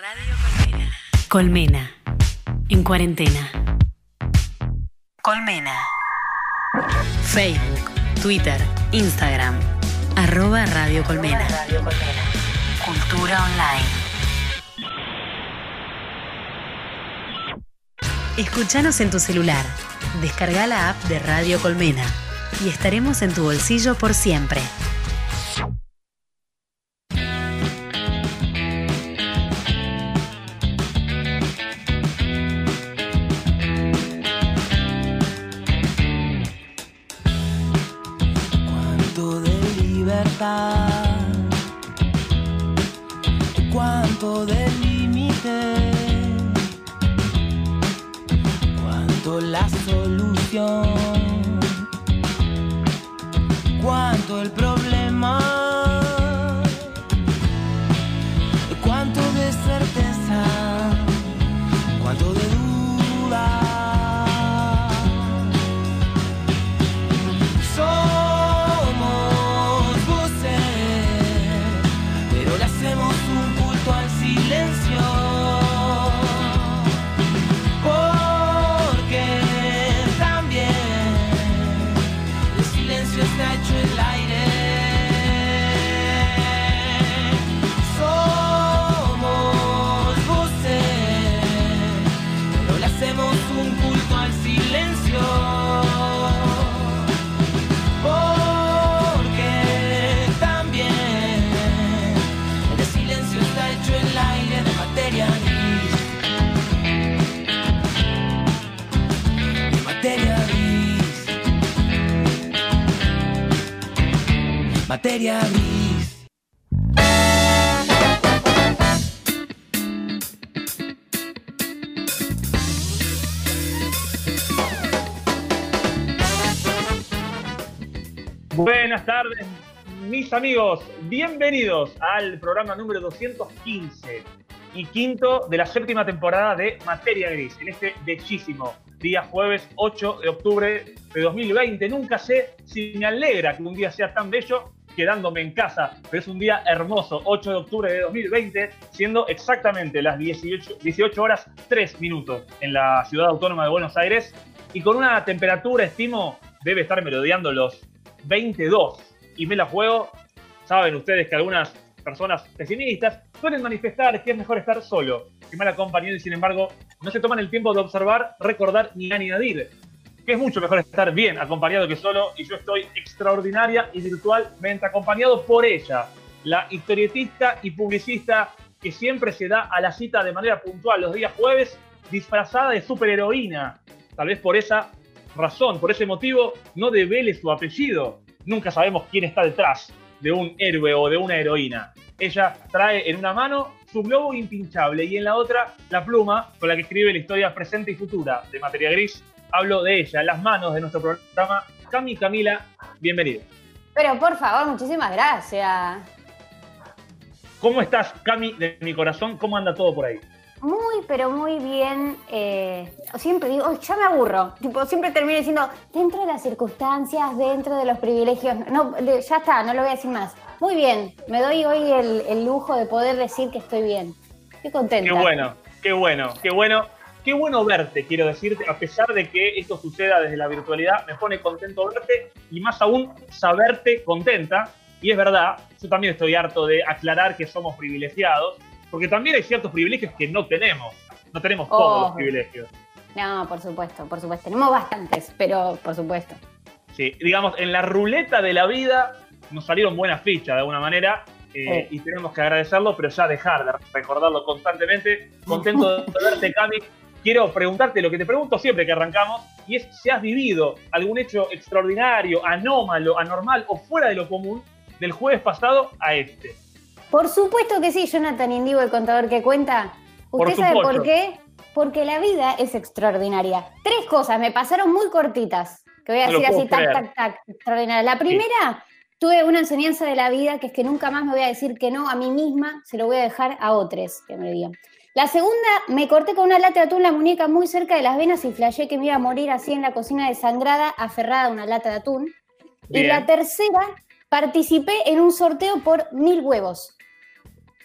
Radio Colmena. Colmena. En cuarentena. Colmena. Facebook, Twitter, Instagram. Arroba Radio Colmena. Cultura online. Escúchanos en tu celular. Descarga la app de Radio Colmena y estaremos en tu bolsillo por siempre. Materia gris. Buenas tardes, mis amigos. Bienvenidos al programa número 215 y quinto de la séptima temporada de Materia Gris, en este bellísimo día jueves 8 de octubre de 2020. Nunca sé si me alegra que un día sea tan bello quedándome en casa, pero es un día hermoso, 8 de octubre de 2020, siendo exactamente las 18, 18 horas 3 minutos en la ciudad autónoma de Buenos Aires y con una temperatura, estimo, debe estar merodeando los 22 y me la juego. Saben ustedes que algunas personas pesimistas suelen manifestar que es mejor estar solo que mal acompañado y sin embargo no se toman el tiempo de observar, recordar ni añadir es mucho mejor estar bien acompañado que solo y yo estoy extraordinaria y virtualmente acompañado por ella, la historietista y publicista que siempre se da a la cita de manera puntual los días jueves disfrazada de superheroína. Tal vez por esa razón, por ese motivo, no devele su apellido. Nunca sabemos quién está detrás de un héroe o de una heroína. Ella trae en una mano su globo impinchable y en la otra la pluma con la que escribe la historia presente y futura de Materia Gris. Hablo de ella, las manos de nuestro programa. Cami Camila, bienvenida. Pero por favor, muchísimas gracias. ¿Cómo estás, Cami, de mi corazón? ¿Cómo anda todo por ahí? Muy, pero muy bien. eh, siempre digo, "Oh, ya me aburro. Tipo, siempre termino diciendo, dentro de las circunstancias, dentro de los privilegios. No, de- ya está, no lo voy a decir más. Muy bien, me doy hoy el, el lujo de poder decir que estoy bien. Estoy contenta. Qué bueno, qué bueno, qué bueno. Qué bueno verte, quiero decirte, a pesar de que esto suceda desde la virtualidad, me pone contento verte y más aún saberte contenta. Y es verdad, yo también estoy harto de aclarar que somos privilegiados, porque también hay ciertos privilegios que no tenemos. No tenemos todos los privilegios. No, por supuesto, por supuesto. Tenemos bastantes, pero por supuesto. Sí, digamos, en la ruleta de la vida nos salieron buenas fichas de alguna manera eh, y tenemos que agradecerlo, pero ya dejar de recordarlo constantemente. Contento de verte, Cami. Quiero preguntarte lo que te pregunto siempre que arrancamos, y es si has vivido algún hecho extraordinario, anómalo, anormal o fuera de lo común del jueves pasado a este. Por supuesto que sí, Jonathan Indigo, el contador que cuenta. Por ¿Usted sabe supuesto. por qué? Porque la vida es extraordinaria. Tres cosas me pasaron muy cortitas, que voy a No decir así, tac, tac, tac, extraordinaria. La primera, tuve una enseñanza de la vida que es que nunca más me voy a decir que no a mí misma, se lo voy a dejar a otros que me lo digan. La segunda, me corté con una lata de atún la muñeca muy cerca de las venas y flashé que me iba a morir así en la cocina desangrada, aferrada a una lata de atún. Y la tercera, participé en un sorteo por mil huevos.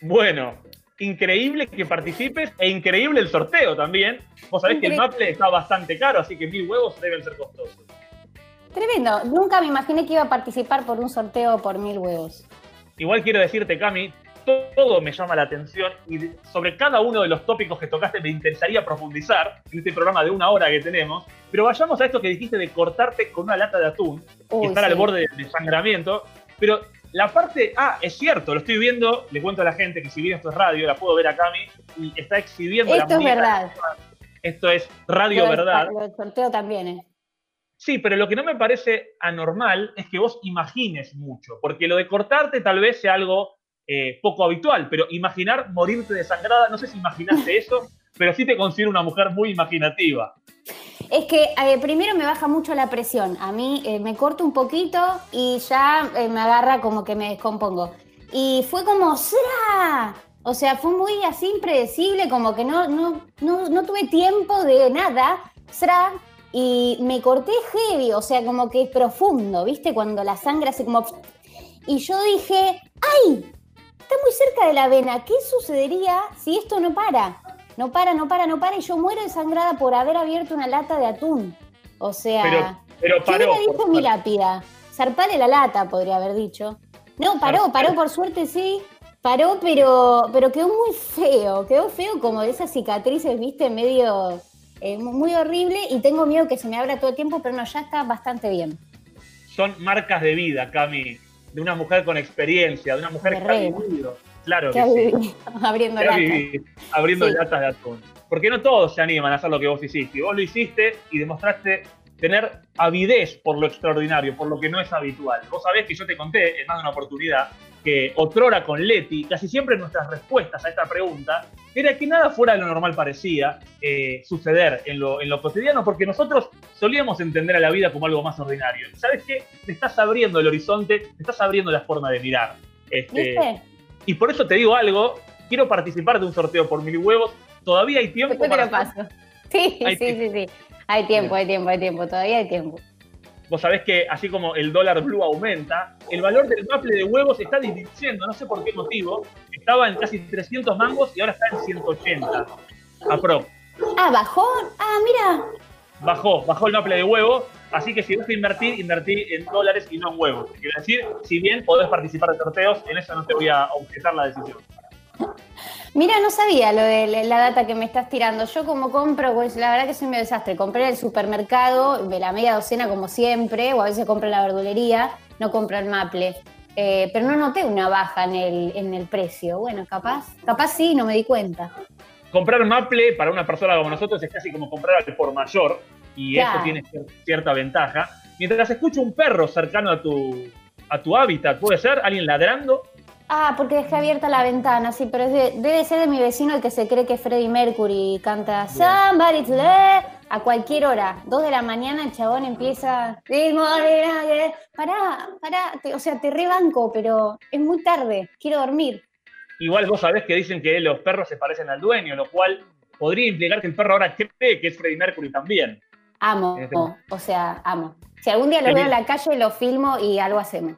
Bueno, increíble que participes e increíble el sorteo también. Vos sabés que el maple está bastante caro, así que mil huevos deben ser costosos. Tremendo. Nunca me imaginé que iba a participar por un sorteo por mil huevos. Igual quiero decirte, Cami, todo me llama la atención y sobre cada uno de los tópicos que tocaste me interesaría profundizar en este programa de una hora que tenemos. Pero vayamos a esto que dijiste de cortarte con una lata de atún y estar al borde de sangramiento. Pero la parte, ah, es cierto, lo estoy viendo, le cuento a la gente que si bien esto es radio, la puedo ver a Cami y está exhibiendo Esto es verdad. Esto es radio verdad. El sorteo también, ¿eh? Sí, pero lo que no me parece anormal es que vos imagines mucho, porque lo de cortarte tal vez sea algo eh, poco habitual, pero imaginar morirte desangrada, no sé si imaginaste eso, pero sí te considero una mujer muy imaginativa. Es que eh, primero me baja mucho la presión. A mí eh, me corto un poquito y ya me agarra como que me descompongo. Y fue como, ¡Sra! O sea, fue muy así impredecible, como que no, no, no, no tuve tiempo de nada. ¡Sra! Y me corté heavy, o sea, como que profundo, ¿viste? Cuando la sangre hace como... Y yo dije, ¡ay! Está muy cerca de la vena. ¿Qué sucedería si esto no para? No para, no para, no para y yo muero desangrada por haber abierto una lata de atún. O sea, pero, ¿qué hubiera dicho mi lápida? Zarpale la lata, podría haber dicho. No, paró, paró, por suerte sí. Paró, pero, pero quedó muy feo. Quedó feo como de esas cicatrices, viste, medio eh, muy horrible. Y tengo miedo que se me abra todo el tiempo, pero no, ya está bastante bien. Son marcas de vida, Cami de una mujer con experiencia, de una mujer que ha vivido. Claro que, sí. Abriendo latas. abriendo latas de atún. Porque no todos se animan a hacer lo que vos hiciste. Y vos lo hiciste y demostraste tener avidez por lo extraordinario, por lo que no es habitual. Vos sabés que yo te conté en más de una oportunidad que otrora con Leti, casi siempre nuestras respuestas a esta pregunta era que nada fuera de lo normal parecía eh, suceder en lo, en lo cotidiano, porque nosotros solíamos entender a la vida como algo más ordinario. ¿Sabes qué? Te estás abriendo el horizonte, te estás abriendo la forma de mirar. Este, y por eso te digo algo, quiero participar de un sorteo por mil huevos, todavía hay tiempo. Después te lo paso. Sí, sí, sí, sí. Hay tiempo, hay tiempo, hay tiempo, todavía hay tiempo. Vos sabés que así como el dólar blue aumenta, el valor del maple de huevos está disminuyendo, no sé por qué motivo. Estaba en casi 300 mangos y ahora está en 180. Aprox. Ah, bajó. Ah, mira. Bajó, bajó el maple de huevo. Así que si vas a invertir, invertí en dólares y no en huevos. Quiero decir, si bien podés participar de sorteos, en eso no te voy a objetar la decisión. Mira, no sabía lo de la data que me estás tirando. Yo como compro, pues la verdad que soy medio desastre. Compré en el supermercado, de la media docena como siempre, o a veces compro en la verdulería, no compro el maple. Eh, pero no noté una baja en el, en el precio. Bueno, capaz, capaz sí, no me di cuenta. Comprar maple para una persona como nosotros es casi como comprar al por mayor, y eso tiene cierta ventaja. Mientras escucho un perro cercano a tu, a tu hábitat, ¿puede ser? ¿Alguien ladrando? Ah, porque dejé abierta la ventana, sí, pero debe ser de mi vecino el que se cree que Freddie Mercury canta Somebody's Love a cualquier hora. Dos de la mañana el chabón empieza. Pará, pará, o sea, te rebanco, pero es muy tarde, quiero dormir. Igual vos sabés que dicen que los perros se parecen al dueño, lo cual podría implicar que el perro ahora cree que es Freddie Mercury también. Amo, este o sea, amo. Si algún día lo veo en la calle, lo filmo y algo hacemos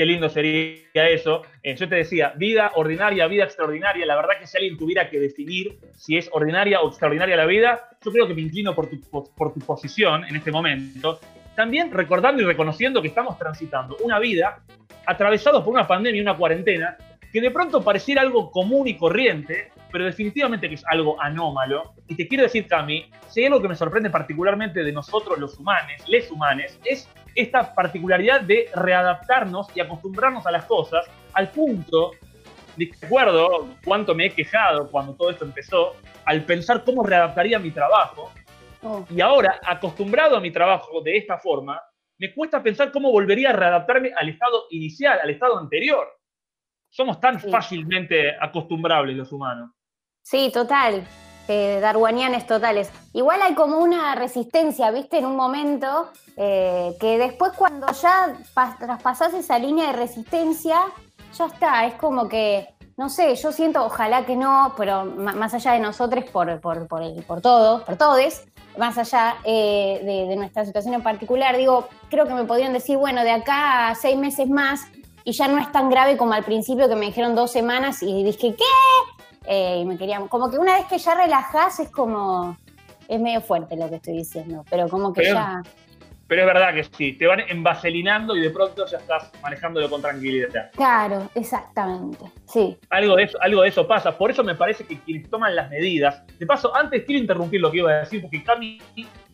qué lindo sería eso. Eh, yo te decía, vida ordinaria, vida extraordinaria. La verdad que si alguien tuviera que definir si es ordinaria o extraordinaria la vida, yo creo que me inclino por tu, por tu posición en este momento. También recordando y reconociendo que estamos transitando una vida atravesados por una pandemia y una cuarentena que de pronto pareciera algo común y corriente, pero definitivamente que es algo anómalo. Y te quiero decir, Cami, si hay algo que me sorprende particularmente de nosotros los humanos, les humanes, es esta particularidad de readaptarnos y acostumbrarnos a las cosas al punto de acuerdo cuánto me he quejado cuando todo esto empezó, al pensar cómo readaptaría mi trabajo. Oh. Y ahora, acostumbrado a mi trabajo de esta forma, me cuesta pensar cómo volvería a readaptarme al estado inicial, al estado anterior. Somos tan fácilmente acostumbrables los humanos. Sí, total. Eh, darwinianes totales. Igual hay como una resistencia, ¿viste? En un momento, eh, que después cuando ya traspasás esa línea de resistencia, ya está, es como que, no sé, yo siento, ojalá que no, pero más allá de nosotros, por, por, por, el, por todos, por todos, más allá eh, de, de, nuestra situación en particular, digo, creo que me podrían decir, bueno, de acá a seis meses más y ya no es tan grave como al principio que me dijeron dos semanas y dije, ¿qué? eh, y me querían, como que una vez que ya relajás es como, es medio fuerte lo que estoy diciendo, pero como que Pero- ya... Pero es verdad que sí, te van envaselinando y de pronto ya estás manejándolo con tranquilidad. Claro, exactamente, sí. Algo de, eso, algo de eso pasa. Por eso me parece que quienes toman las medidas. De paso, antes quiero interrumpir lo que iba a decir, porque Cami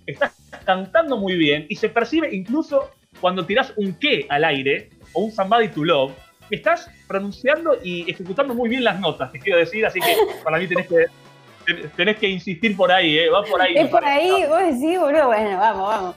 está cantando muy bien y se percibe incluso cuando tirás un qué al aire o un somebody to love, estás pronunciando y ejecutando muy bien las notas, te quiero decir. Así que para mí tenés que, tenés que insistir por ahí, ¿eh? Va por ahí. Es por parece. ahí, vos decís, boludo, bueno, vamos, vamos.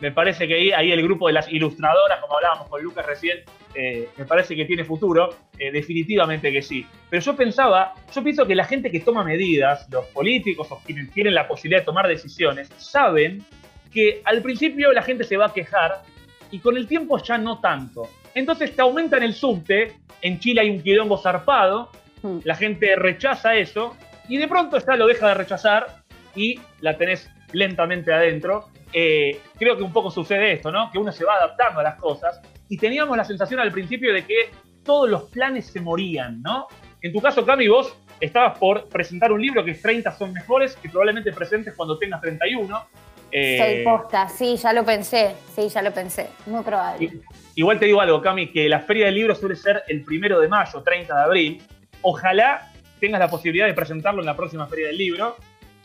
Me parece que ahí, ahí el grupo de las ilustradoras, como hablábamos con Lucas recién, eh, me parece que tiene futuro, eh, definitivamente que sí. Pero yo pensaba, yo pienso que la gente que toma medidas, los políticos o quienes tienen la posibilidad de tomar decisiones, saben que al principio la gente se va a quejar y con el tiempo ya no tanto. Entonces te aumentan el subte, en Chile hay un quilombo zarpado, Mm. la gente rechaza eso y de pronto ya lo deja de rechazar y la tenés lentamente adentro. Eh, creo que un poco sucede esto, ¿no? Que uno se va adaptando a las cosas y teníamos la sensación al principio de que todos los planes se morían, ¿no? En tu caso, Cami, vos estabas por presentar un libro que 30 son mejores, que probablemente presentes cuando tengas 31. Eh, Seis postas, sí, ya lo pensé, sí, ya lo pensé, muy probable. Igual te digo algo, Cami, que la feria del libro suele ser el primero de mayo, 30 de abril. Ojalá tengas la posibilidad de presentarlo en la próxima feria del libro,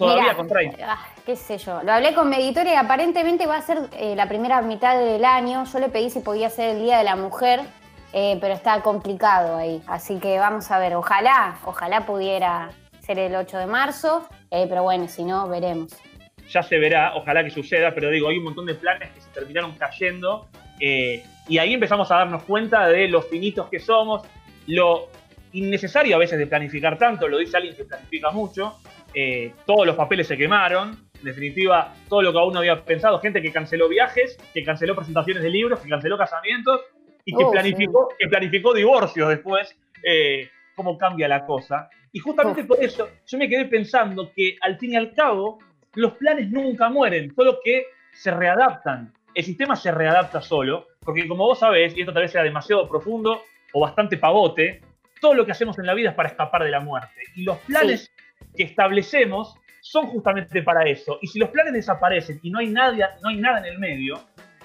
todavía Mirá, con 30. ah, qué sé yo. Lo hablé con mi editora y aparentemente va a ser eh, la primera mitad del año. Yo le pedí si podía ser el Día de la Mujer, eh, pero está complicado ahí. Así que vamos a ver. Ojalá, ojalá pudiera ser el 8 de marzo, eh, pero bueno, si no, veremos. Ya se verá, ojalá que suceda, pero digo, hay un montón de planes que se terminaron cayendo y ahí empezamos a darnos cuenta de lo finitos que somos, lo innecesario a veces de planificar tanto, lo dice alguien que planifica mucho, eh, todos los papeles se quemaron, en definitiva, todo lo que aún no había pensado, gente que canceló viajes, que canceló presentaciones de libros, que canceló casamientos y que, Oh, planificó, que planificó divorcios después, eh, cómo cambia la cosa. Y justamente Uf. por eso yo me quedé pensando que al fin y al cabo los planes nunca mueren, solo que se readaptan. El sistema se readapta solo, porque como vos sabés, y esto tal vez sea demasiado profundo o bastante pavote, todo lo que hacemos en la vida es para escapar de la muerte. Y los planes que establecemos son justamente para eso. Y si los planes desaparecen y no hay, nada, no hay nada en el medio,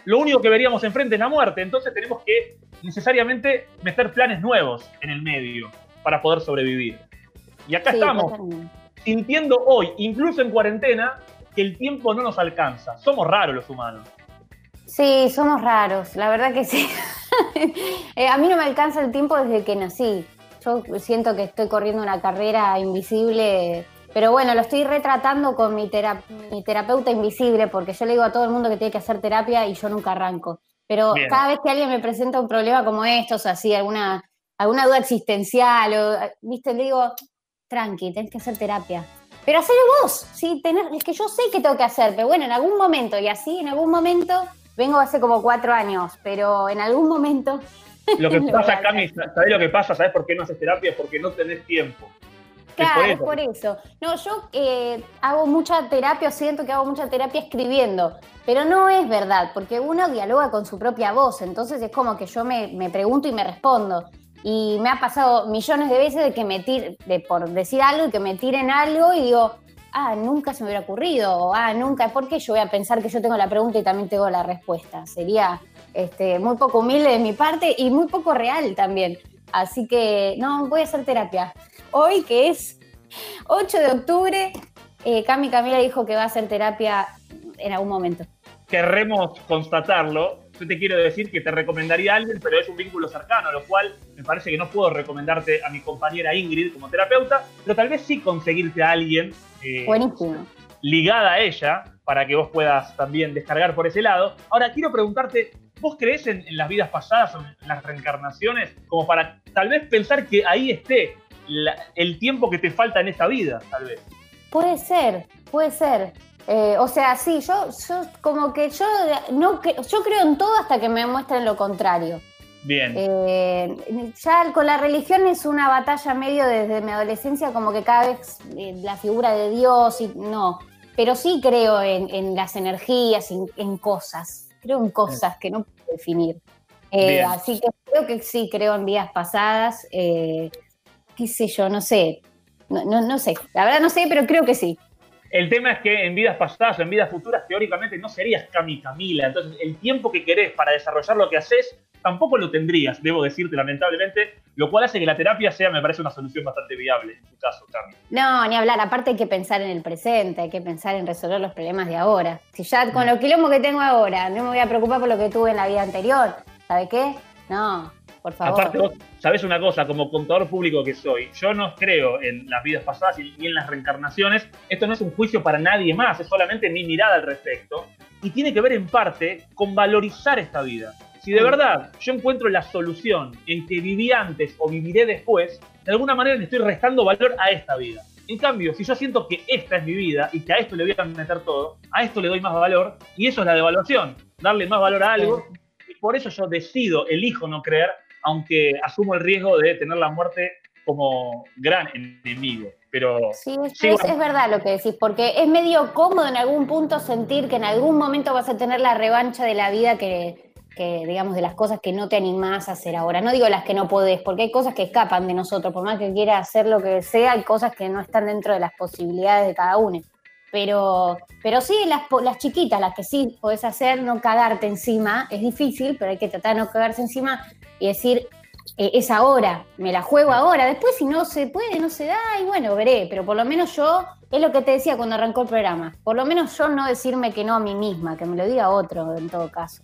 lo único que veríamos enfrente es la muerte. Entonces tenemos que necesariamente meter planes nuevos en el medio para poder sobrevivir. Y acá Sí, estamos, sintiendo hoy, incluso en cuarentena, que el tiempo no nos alcanza. Somos raros los humanos. Sí, somos raros, la verdad que sí. Eh, a mí no me alcanza el tiempo desde que nací. Yo siento que estoy corriendo una carrera invisible, pero bueno, lo estoy retratando con mi, tera- mi terapeuta invisible, porque yo le digo a todo el mundo que tiene que hacer terapia y yo nunca arranco. Pero Bien. cada vez que alguien me presenta un problema como estos, así, alguna, alguna duda existencial, o, viste, le digo, tranqui, tenés que hacer terapia. Pero hacelo vos, sí, tenés, es que yo sé que tengo que hacer, pero bueno, en algún momento, y así, en algún momento, vengo hace como cuatro años, pero en algún momento, Lo que pasa, Cami, ¿sabés lo que pasa? ¿Sabés por qué no haces terapia? Porque no tenés tiempo. claro, es por eso. No, yo eh, hago mucha terapia, siento que hago mucha terapia escribiendo, pero no es verdad, porque uno dialoga con su propia voz, entonces es como que yo me, me pregunto y me respondo. Y me ha pasado millones de veces de que me tir- de por decir algo y que me tiren algo y digo, ah, nunca se me hubiera ocurrido, o ah, nunca, ¿por qué yo voy a pensar que yo tengo la pregunta y también tengo la respuesta? Sería este, muy poco humilde de mi parte y muy poco real también. Así que, no, voy a hacer terapia. Hoy, que es 8 de octubre, eh, Cami Camila dijo que va a hacer terapia en algún momento. Querremos constatarlo. Yo te quiero decir que te recomendaría a alguien, pero es un vínculo cercano, lo cual me parece que no puedo recomendarte a mi compañera Ingrid como terapeuta, pero tal vez sí conseguirte a alguien eh, Buenísimo. Ligada a ella para que vos puedas también descargar por ese lado. Ahora, quiero preguntarte, ¿vos crees en, las vidas pasadas o en las reencarnaciones como para tal vez pensar que ahí esté el tiempo que te falta en esta vida, tal vez? Puede ser, puede ser. Eh, o sea, sí, yo, yo como que yo no yo creo en todo hasta que me muestren lo contrario. Bien. Eh, ya con la religión es una batalla medio desde mi adolescencia, como que cada vez eh, la figura de Dios y no. Pero sí creo en, en las energías, en, en cosas. Creo en cosas que no puedo definir. Eh, así que creo que sí, creo en vidas pasadas. eh, qué sé yo, no sé. No, no, no sé, la verdad no sé, pero creo que sí. El tema es que en vidas pasadas o en vidas futuras, teóricamente no serías Cami Camila. Entonces, el tiempo que querés para desarrollar lo que haces, tampoco lo tendrías, debo decirte, lamentablemente. Lo cual hace que la terapia sea, me parece, una solución bastante viable en tu caso, Cami. No, ni hablar. Aparte, hay que pensar en el presente, hay que pensar en resolver los problemas de ahora. Si ya con los quilombos que tengo ahora no me voy a preocupar por lo que tuve en la vida anterior, ¿sabe qué? No, por favor. Aparte, vos sabés una cosa, como contador público que soy, yo no creo en las vidas pasadas y en las reencarnaciones. Esto no es un juicio para nadie más, es solamente mi mirada al respecto. Y tiene que ver en parte con valorizar esta vida. Si de verdad yo encuentro la solución en que viví antes o viviré después, de alguna manera le estoy restando valor a esta vida. En cambio, si yo siento que esta es mi vida y que a esto le voy a meter todo, a esto le doy más valor y eso es la devaluación, darle más valor a algo. Y por eso yo decido, elijo no creer, aunque asumo el riesgo de tener la muerte como gran enemigo. Pero sí, es, es, verdad lo que decís, porque es medio cómodo en algún punto sentir que en algún momento vas a tener la revancha de la vida que, que, digamos, de las cosas que no te animás a hacer ahora. No digo las que no podés, porque hay cosas que escapan de nosotros, por más que quieras hacer lo que sea, hay cosas que no están dentro de las posibilidades de cada uno. Pero, pero sí, las, las chiquitas, las que sí podés hacer, no cagarte encima, es difícil, pero hay que tratar de no cagarse encima y decir, eh, es ahora, me la juego ahora. Después, si no se puede, no se da, y bueno, veré. Pero por lo menos yo, es lo que te decía cuando arrancó el programa, por lo menos yo no decirme que no a mí misma, que me lo diga otro en todo caso.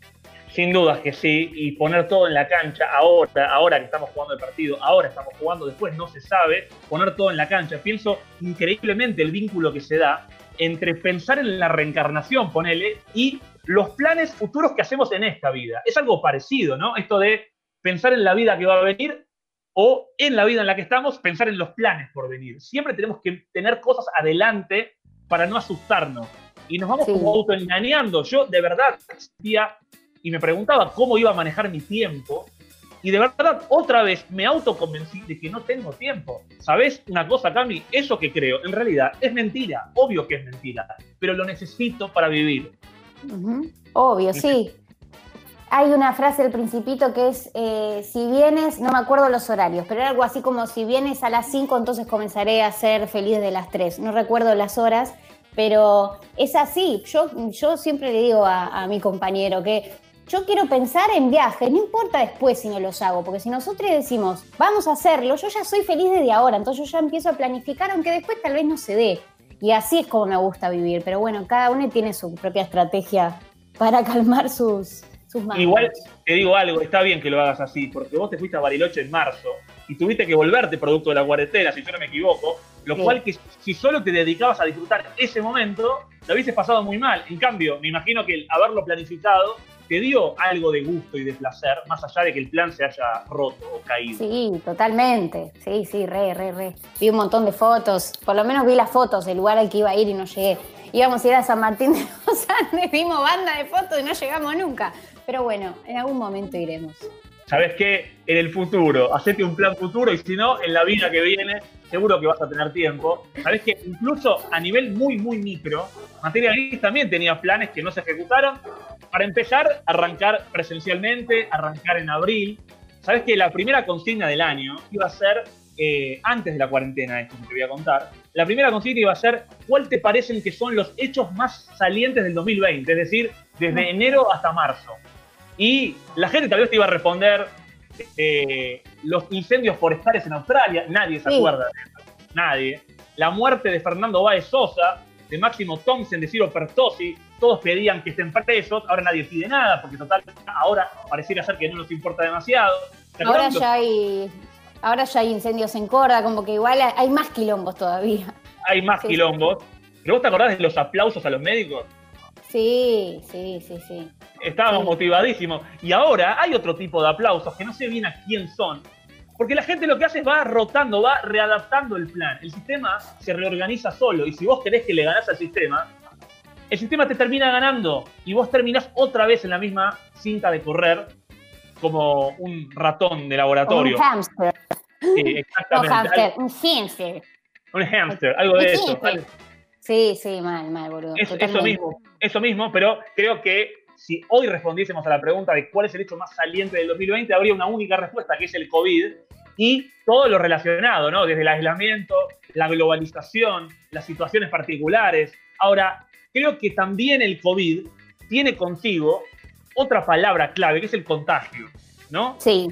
Sin dudas que sí, y poner todo en la cancha ahora, ahora que estamos jugando el partido, ahora estamos jugando, después no se sabe, poner todo en la cancha. Pienso increíblemente el vínculo que se da entre pensar en la reencarnación, ponele, y los planes futuros que hacemos en esta vida. Es algo parecido, ¿no? Esto de pensar en la vida que va a venir o en la vida en la que estamos, pensar en los planes por venir. Siempre tenemos que tener cosas adelante para no asustarnos. Y nos vamos como autoengañando. Yo de verdad existía y me preguntaba cómo iba a manejar mi tiempo. Y de verdad, otra vez me autoconvencí de que no tengo tiempo. ¿Sabes una cosa, Cami? Eso que creo, en realidad, es mentira. Obvio que es mentira. Pero lo necesito para vivir. Obvio, sí. Hay una frase del Principito que es: eh, si vienes, no me acuerdo los horarios, pero era algo así como: si vienes a las 5, entonces comenzaré a ser feliz de las 3. No recuerdo las horas, pero es así. Yo, yo siempre le digo a, a mi compañero que yo quiero pensar en viajes, no importa después si no los hago, porque si nosotros decimos, vamos a hacerlo, yo ya soy feliz desde ahora, entonces yo ya empiezo a planificar, aunque después tal vez no se dé. Y así es como me gusta vivir, pero bueno, cada uno tiene su propia estrategia para calmar sus, sus manos. Igual te digo algo, está bien que lo hagas así, porque vos te fuiste a Bariloche en marzo y tuviste que volverte producto de la cuarentena, si yo no me equivoco, lo cual que si solo te dedicabas a disfrutar ese momento, lo hubieses pasado muy mal. En cambio, me imagino que el haberlo planificado te dio algo de gusto y de placer, más allá de que el plan se haya roto o caído. Sí, totalmente. Sí, sí, re, re, re. Vi un montón de fotos, por lo menos vi las fotos del lugar al que iba a ir y no llegué. Íbamos a ir a San Martín de los Andes, vimos banda de fotos y no llegamos nunca. Pero bueno, en algún momento iremos. ¿Sabes qué? En el futuro, hacete un plan futuro y si no, en la vida que viene, seguro que vas a tener tiempo. ¿Sabes que incluso a nivel muy, muy micro, Materia Gris también tenía planes que no se ejecutaron para empezar, arrancar presencialmente, arrancar en abril. Sabes que la primera consigna del año iba a ser, eh, antes de la cuarentena, esto que te voy a contar, la primera consigna iba a ser cuál te parecen que son los hechos más salientes del 2020, es decir, desde enero hasta marzo. Y la gente tal vez te iba a responder eh, los incendios forestales en Australia, nadie se acuerda de eso, nadie. La muerte de Fernando Báez Sosa, de Máximo Thompson, de Ciro Pertosi, todos pedían que estén presos, ahora nadie pide nada, porque total, ahora pareciera ser que no nos importa demasiado. Ahora ya hay, ahora ya hay incendios en Córdoba, como que igual hay más quilombos todavía. Hay más quilombos. ¿Pero vos te acordás de los aplausos a los médicos? Sí, sí, sí, sí. Estábamos motivadísimos. Y ahora hay otro tipo de aplausos que no sé bien a quién son, porque la gente lo que hace es va rotando, va readaptando el plan. El sistema se reorganiza solo. Y si vos querés que le ganás al sistema, el sistema te termina ganando. Y vos terminás otra vez en la misma cinta de correr como un ratón de laboratorio. Un hamster. Sí, exactamente. Un hamster, un hamster. Un hamster, algo de eso. Sí, sí, mal, mal, boludo. eso mismo, eso mismo, pero creo que si hoy respondiésemos a la pregunta de cuál es el hecho más saliente del 2020, habría una única respuesta, que es el COVID. y todo lo relacionado, ¿no? Desde el aislamiento, la globalización, las situaciones particulares. Ahora, creo que también el COVID tiene consigo otra palabra clave, que es el contagio, ¿no? Sí.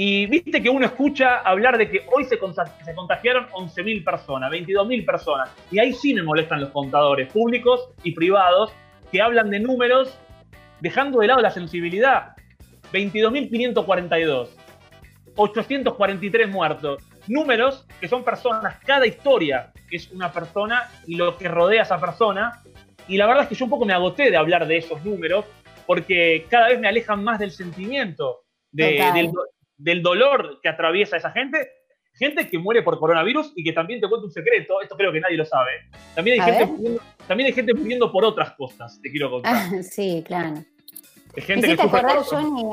Y viste que uno escucha hablar de que hoy se, se contagiaron 11.000 personas, 22.000 personas. Y ahí sí me molestan los contadores públicos y privados que hablan de números dejando de lado la sensibilidad. 22.542, 843 muertos. Números que son personas, cada historia es una persona y lo que rodea a esa persona. Y la verdad es que yo un poco me agoté de hablar de esos números porque cada vez me alejan más del sentimiento, del, del dolor que atraviesa esa gente gente que muere por coronavirus y que también te cuento un secreto, esto creo que nadie lo sabe. También hay, gente muriendo, también hay gente muriendo por otras cosas, te quiero contar. Ah, sí, claro. Hay gente me hiciste acordar, Johnny,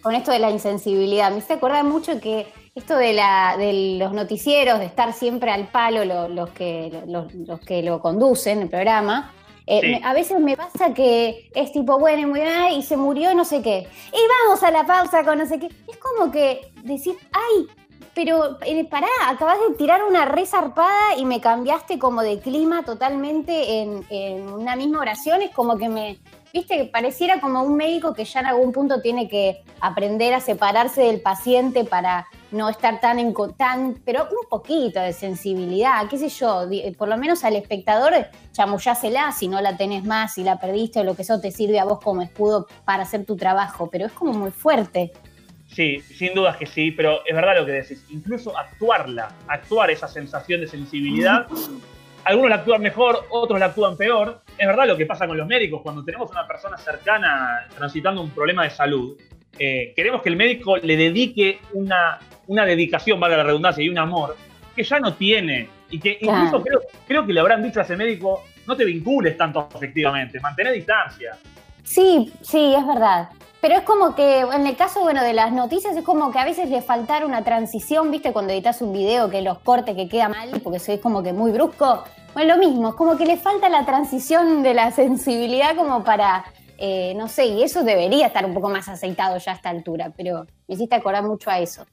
con esto de la insensibilidad. Me hiciste acordar mucho que esto de, la, de los noticieros, de estar siempre al palo los, que, los, que lo conducen, el programa, eh, a veces me pasa que es tipo, bueno, muy bien, y se murió no sé qué. Y vamos a la pausa con no sé qué. Es como que decir, ay, pero eh, pará, acabas de tirar una resarpada y me cambiaste como de clima totalmente en, una misma oración. Es como que me, viste, pareciera como un médico que ya en algún punto tiene que aprender a separarse del paciente para no estar tan en tan, pero un poquito de sensibilidad, qué sé yo, por lo menos al espectador chamullásela si no la tenés más, si la perdiste o lo que eso te sirve a vos como escudo para hacer tu trabajo, pero es como muy fuerte. Sí, sin dudas que sí, pero es verdad lo que decís. Incluso actuarla, actuar esa sensación de sensibilidad. Algunos la actúan mejor, otros la actúan peor. Es verdad lo que pasa con los médicos. Cuando tenemos una persona cercana transitando un problema de salud, eh, queremos que el médico le dedique una, una dedicación, valga la redundancia, y un amor que ya no tiene. Y que incluso creo, creo que le habrán dicho a ese médico, no te vincules tanto efectivamente, mantener distancia. Sí, sí, es verdad. Pero es como que, en el caso, bueno, de las noticias, es como que a veces le faltar una transición, ¿viste? Cuando editas un video, que los cortes que queda mal, porque es como que muy brusco. Bueno, lo mismo, es como que le falta la transición de la sensibilidad como para, eh, no sé, y eso debería estar un poco más aceitado ya a esta altura, pero me hiciste acordar mucho a eso.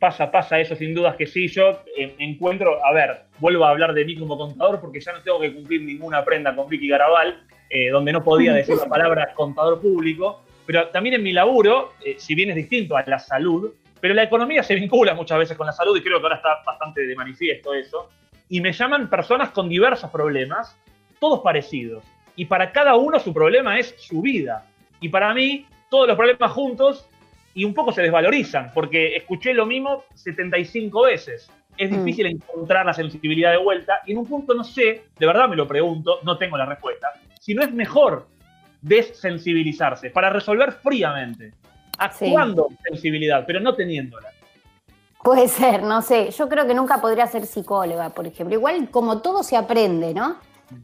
Pasa, pasa eso, sin dudas que sí. Yo eh, encuentro, a ver, vuelvo a hablar de mí como contador porque ya no tengo que cumplir ninguna prenda con Vicky Garabal, eh, donde no podía decir la palabra contador público pero también en mi laburo, eh, si bien es distinto a la salud, pero la economía se vincula muchas veces con la salud y creo que ahora está bastante de manifiesto eso. Y me llaman personas con diversos problemas, todos parecidos. Y para cada uno su problema es su vida. Y para mí, todos los problemas juntos y un poco se desvalorizan, porque escuché lo mismo 75 veces. Es mm. difícil encontrar la sensibilidad de vuelta y en un punto no sé, de verdad me lo pregunto, no tengo la respuesta, si no es mejor desensibilizarse, para resolver fríamente, actuando sensibilidad, pero no teniéndola. Puede ser, no sé. Yo creo que nunca podría ser psicóloga, por ejemplo. Igual como todo se aprende, ¿no?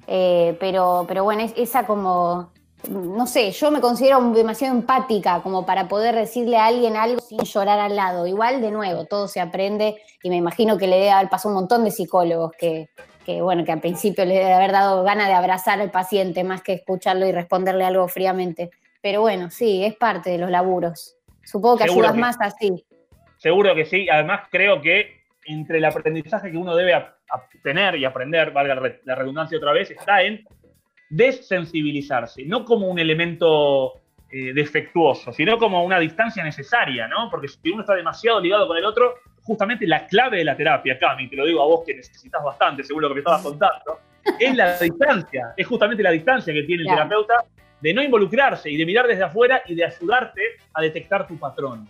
Eh, pero, pero bueno, esa como, no sé, yo me considero demasiado empática como para poder decirle a alguien algo sin llorar al lado. Igual, de nuevo, todo se aprende y me imagino que le debe haber pasado un montón de psicólogos que, que bueno, que al principio le debe haber dado ganas de abrazar al paciente más que escucharlo y responderle algo fríamente. Pero bueno, sí, es parte de los laburos. Supongo que ayudas más así. Seguro que sí. Además, creo que entre el aprendizaje que uno debe tener y aprender, valga la redundancia otra vez, está en desensibilizarse, no como un elemento eh, defectuoso, sino como una distancia necesaria, ¿no? Porque si uno está demasiado ligado con el otro, justamente la clave de la terapia, Cami, te lo digo a vos que necesitas bastante, seguro que me estabas contando, es la distancia, es justamente la distancia que tiene el terapeuta de no involucrarse y de mirar desde afuera y de ayudarte a detectar tu patrón,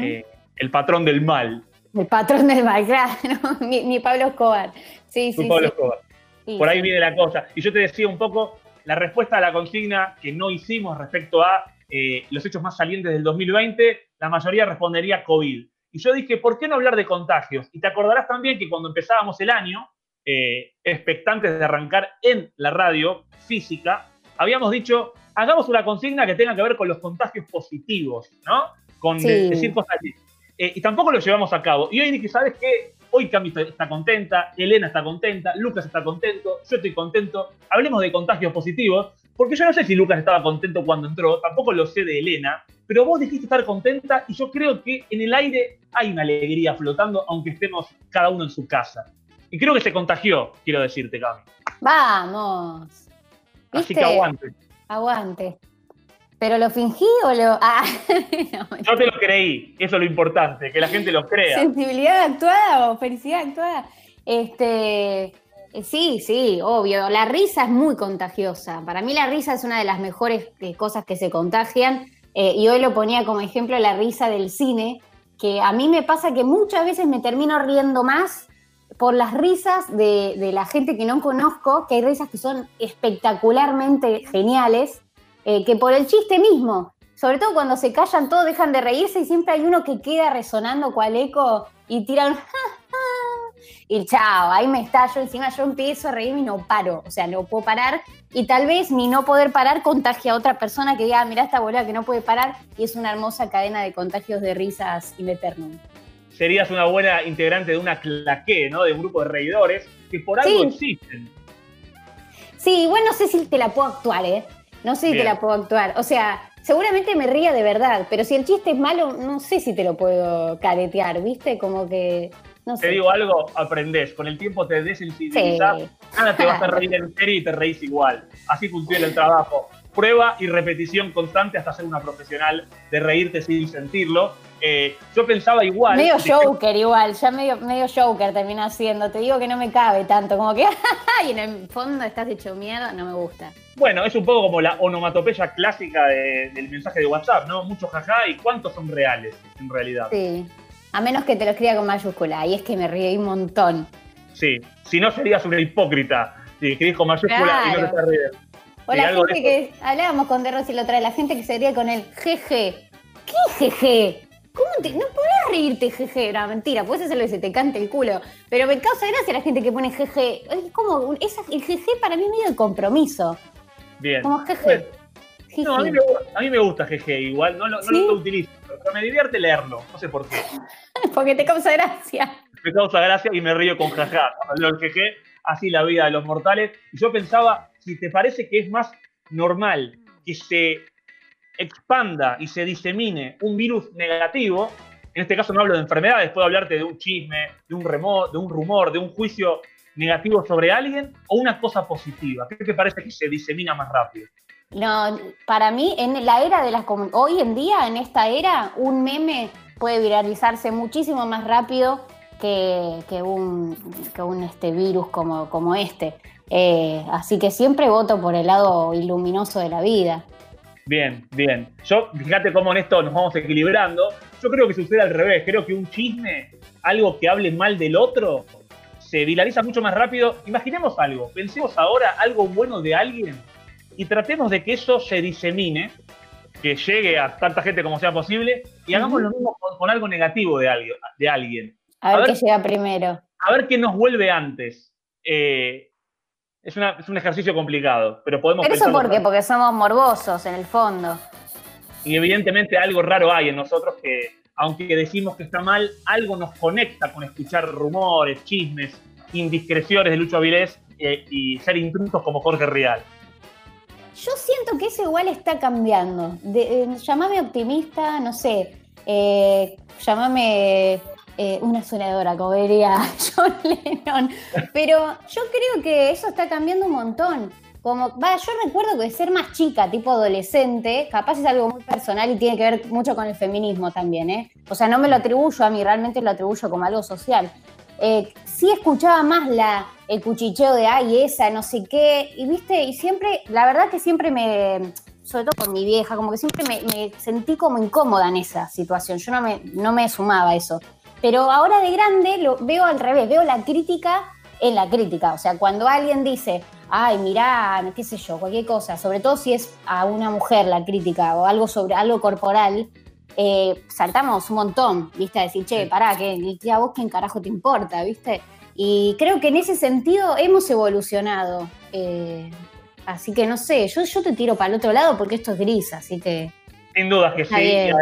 eh, el patrón del mal. El patrón del mal, claro, mi, Pablo Escobar. Sí, sí, Pablo Escobar. Por ahí viene la cosa. Y yo te decía un poco la respuesta a la consigna que no hicimos respecto a eh, los hechos más salientes del 2020, la mayoría respondería COVID. Y yo dije, ¿por qué no hablar de contagios? Y te acordarás también que cuando empezábamos el año, eh, expectantes de arrancar en la radio física, habíamos dicho, hagamos una consigna que tenga que ver con los contagios positivos, ¿no? Con decir cosas así. Eh, y tampoco lo llevamos a cabo. Y hoy dije, ¿sabes qué? Hoy Cami está contenta, Elena está contenta, Lucas está contento, yo estoy contento. Hablemos de contagios positivos, porque yo no sé si Lucas estaba contento cuando entró, tampoco lo sé de Elena, pero vos dijiste estar contenta y yo creo que en el aire hay una alegría flotando, aunque estemos cada uno en su casa. Y creo que se contagió, quiero decirte, Cami. Vamos. Así que aguante. Aguante. ¿Pero lo fingí o lo.? Ah, no, Yo te lo creí, eso es lo importante, que la gente lo crea. ¿Sensibilidad actuada o felicidad actuada? Este. Eh, Sí, sí, obvio. La risa es muy contagiosa. Para mí la risa es una de las mejores eh, cosas que se contagian. Eh, y hoy lo ponía como ejemplo la risa del cine, que a mí me pasa que muchas veces me termino riendo más por las risas de, la gente que no conozco, que hay risas que son espectacularmente geniales, que por el chiste mismo. Sobre todo cuando se callan todos, dejan de reírse y siempre hay uno que queda resonando cual eco y tira un y chao, ahí me estallo, encima yo empiezo a reírme y no paro, o sea, no puedo parar y tal vez mi no poder parar contagia a otra persona que diga, "Ah, mirá esta boluda que no puede parar y es una hermosa cadena de contagios de risas in eternum. Serías una buena integrante de una claqué, ¿no? De un grupo de reidores que por algo Sí. existen. Sí, igual no sé si te la puedo actuar, ¿eh? No sé si Bien. te la puedo actuar. O sea, seguramente me ría de verdad, pero si el chiste es malo, no sé si te lo puedo caretear, ¿viste? Como que. No sé. Te digo algo, aprendés. Con el tiempo te desensibilizás. Sí. Nada te vas a reír en serio y te reís igual. Así funciona el trabajo. Prueba y repetición constante hasta ser una profesional de reírte sin sentirlo. Eh, yo pensaba igual. Medio Joker igual, ya medio, medio Joker termina siendo. Te digo que no me cabe tanto, como que y en el fondo estás hecho mierda, no me gusta. Bueno, es un poco como la onomatopeya clásica de- del mensaje de WhatsApp, ¿no? Muchos jaja y cuántos son reales, en realidad. Sí. A menos que te lo escriba con mayúscula, y es que me ríe un montón. Sí. Si no, serías una hipócrita. Si escribís con mayúscula y no te riendo. O la de gente que hablábamos con De Rossi la otra vez, la gente que se ríe con el jeje. ¿Qué jeje? ¿Cómo te, no podés reírte jeje? No, mentira, puedes hacerlo y se te cante el culo. Pero me causa gracia la gente que pone jeje. Es como, el jeje para mí es medio de compromiso. Bien. Como jeje. No, a mí, me, a mí me gusta GG igual, no, lo, no ¿Sí? lo utilizo, pero me divierte leerlo, no sé por qué. Porque te causa gracia. Me causa gracia y me río con leo el GG, así la vida de los mortales. Y yo pensaba, si te parece que es más normal que se expanda y se disemine un virus negativo, en este caso no hablo de enfermedades, puedo hablarte de un chisme, de un, remo- de un rumor, de un juicio negativo sobre alguien, o una cosa positiva. ¿Qué te parece que se disemina más rápido? No, para mí, en la era de las hoy en día, en esta era, un meme puede viralizarse muchísimo más rápido que, que un, que un este virus como, como este. Eh, así que siempre voto por el lado iluminoso de la vida. Bien, bien. Yo, fíjate cómo en esto nos vamos equilibrando. Yo creo que sucede al revés. Creo que un chisme, algo que hable mal del otro, se viraliza mucho más rápido. Imaginemos algo. Pensemos ahora algo bueno de alguien y tratemos de que eso se disemine, que llegue a tanta gente como sea posible y hagamos lo mismo con, con algo negativo de alguien. De alguien. A ver, A ver. qué llega primero. A ver qué nos vuelve antes. Eh, es, una- es un ejercicio complicado, pero podemos ¿Pero eso por qué? Porque somos morbosos en el fondo. Y evidentemente algo raro hay en nosotros que, aunque decimos que está mal, algo nos conecta con escuchar rumores, chismes, indiscreciones de Lucho Avilés eh, y ser intrusos como Jorge Rial. Yo siento que eso igual está cambiando. De- eh, llamame optimista, no sé. eh, llamame eh, una soñadora, como diría John Lennon. Pero yo creo que eso está cambiando un montón. Como, va, yo recuerdo que ser más chica, tipo adolescente, capaz es algo muy personal y tiene que ver mucho con el feminismo también, ¿eh? O sea, no me lo atribuyo a mí, realmente lo atribuyo como algo social. Eh, sí escuchaba más la, el cuchicheo de ay, esa, no sé qué, y viste, y siempre, la verdad que siempre me, sobre todo con mi vieja, como que siempre me, sentí como incómoda en esa situación, yo no me, no me sumaba a eso. Pero ahora de grande lo veo al revés, veo la crítica en la crítica, o sea, cuando alguien dice, ay, mirá, qué sé yo, cualquier cosa, sobre todo si es a una mujer la crítica o algo sobre algo corporal, eh, saltamos un montón, ¿viste? A decir, che, pará, que que a vos quién carajo te importa, ¿viste? Y creo que en ese sentido hemos evolucionado. eh, así que no sé, yo, yo te tiro para el otro lado porque esto es gris, así que. Sin dudas que sí. Bien.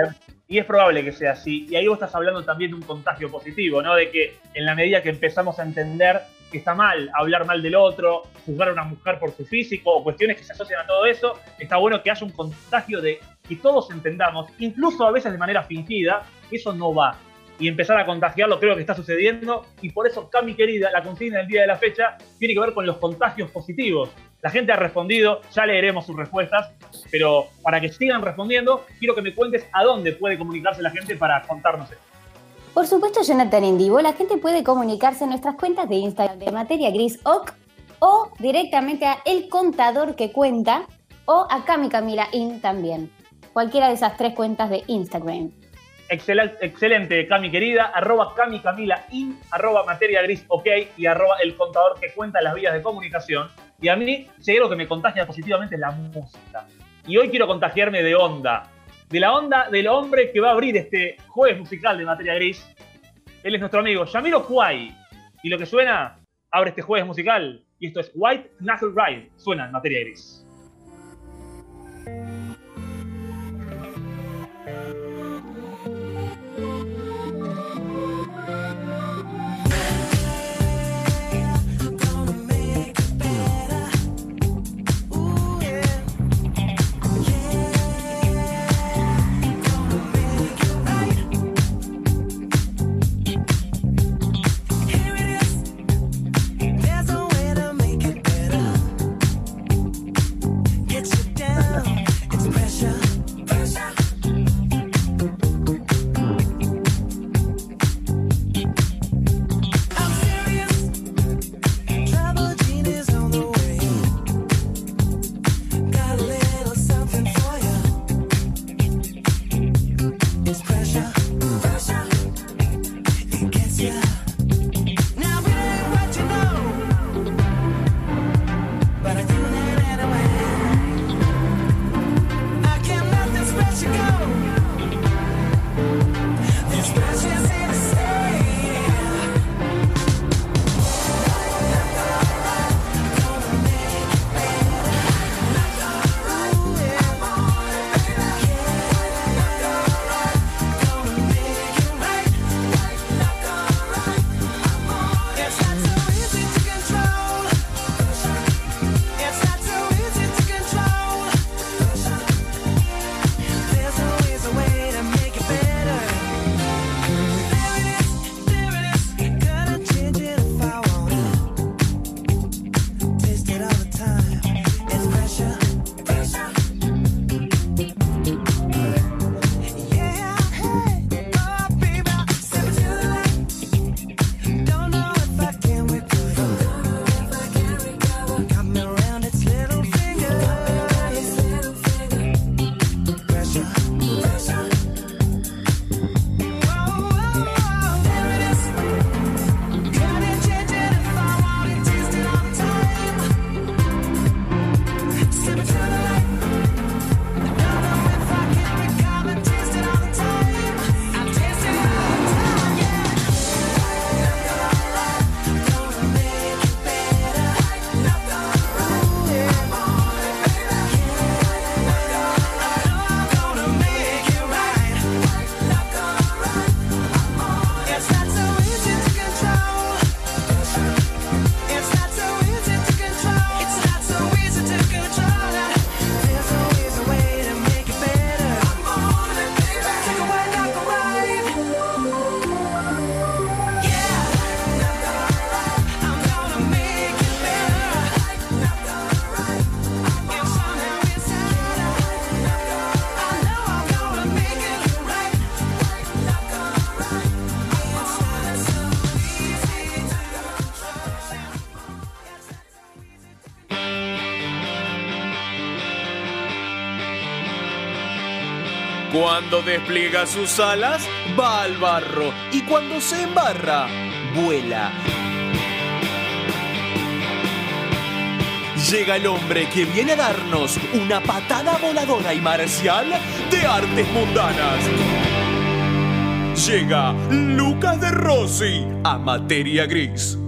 Y es probable que sea así. Y ahí vos estás hablando también de un contagio positivo, ¿no? De que en la medida que empezamos a entender que está mal hablar mal del otro, juzgar a una mujer por su físico o cuestiones que se asocian a todo eso. Está bueno que haya un contagio de que todos entendamos, incluso a veces de manera fingida, que eso no va. Y empezar a contagiarlo creo que está sucediendo. Y por eso, Cami querida, la consigna del día de la fecha tiene que ver con los contagios positivos. La gente ha respondido, ya leeremos sus respuestas, pero para que sigan respondiendo, quiero que me cuentes a dónde puede comunicarse la gente para contarnos esto. Por supuesto, Jonathan Indivo, la gente puede comunicarse en nuestras cuentas de Instagram de Materia Gris OC o directamente a El Contador que Cuenta o a Cami Camila In también. Cualquiera de esas tres cuentas de Instagram. Excelente, excelente, Cami querida, arroba Cami Camila In, arroba Materia Gris OK y arroba El Contador que Cuenta las vías de comunicación. Y a mí, si hay algo que me contagia positivamente es la música. Y hoy quiero contagiarme de onda de la onda del hombre que va a abrir este jueves musical de Materia Gris. Él es nuestro amigo Yamiro Huay. Y lo que suena, abre este jueves musical. Y esto es White Knuckle Ride. Suena en Materia Gris. Cuando despliega sus alas, va al barro. Y cuando se embarra, vuela. Llega el hombre que viene a darnos una patada voladora y marcial de artes mundanas. Llega Lucas de Rossi a Materia Gris.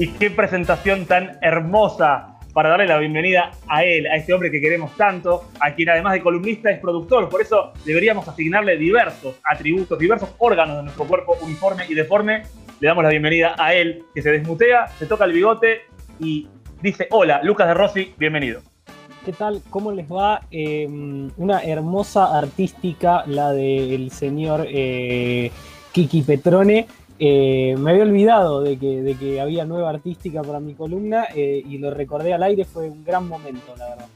Y qué presentación tan hermosa para darle la bienvenida a él, a este hombre que queremos tanto, a quien además de columnista es productor. Por eso deberíamos asignarle diversos atributos, diversos órganos de nuestro cuerpo uniforme y deforme. Le damos la bienvenida a él, que se desmutea, se toca el bigote y dice, hola, Lucas de Rossi, bienvenido. ¿Qué tal? ¿Cómo les va? Eh, una hermosa artística, la del señor eh, Kiki Petrone. Eh, me había olvidado de que, de que, había nueva artística para mi columna eh, y lo recordé al aire, fue un gran momento, la verdad.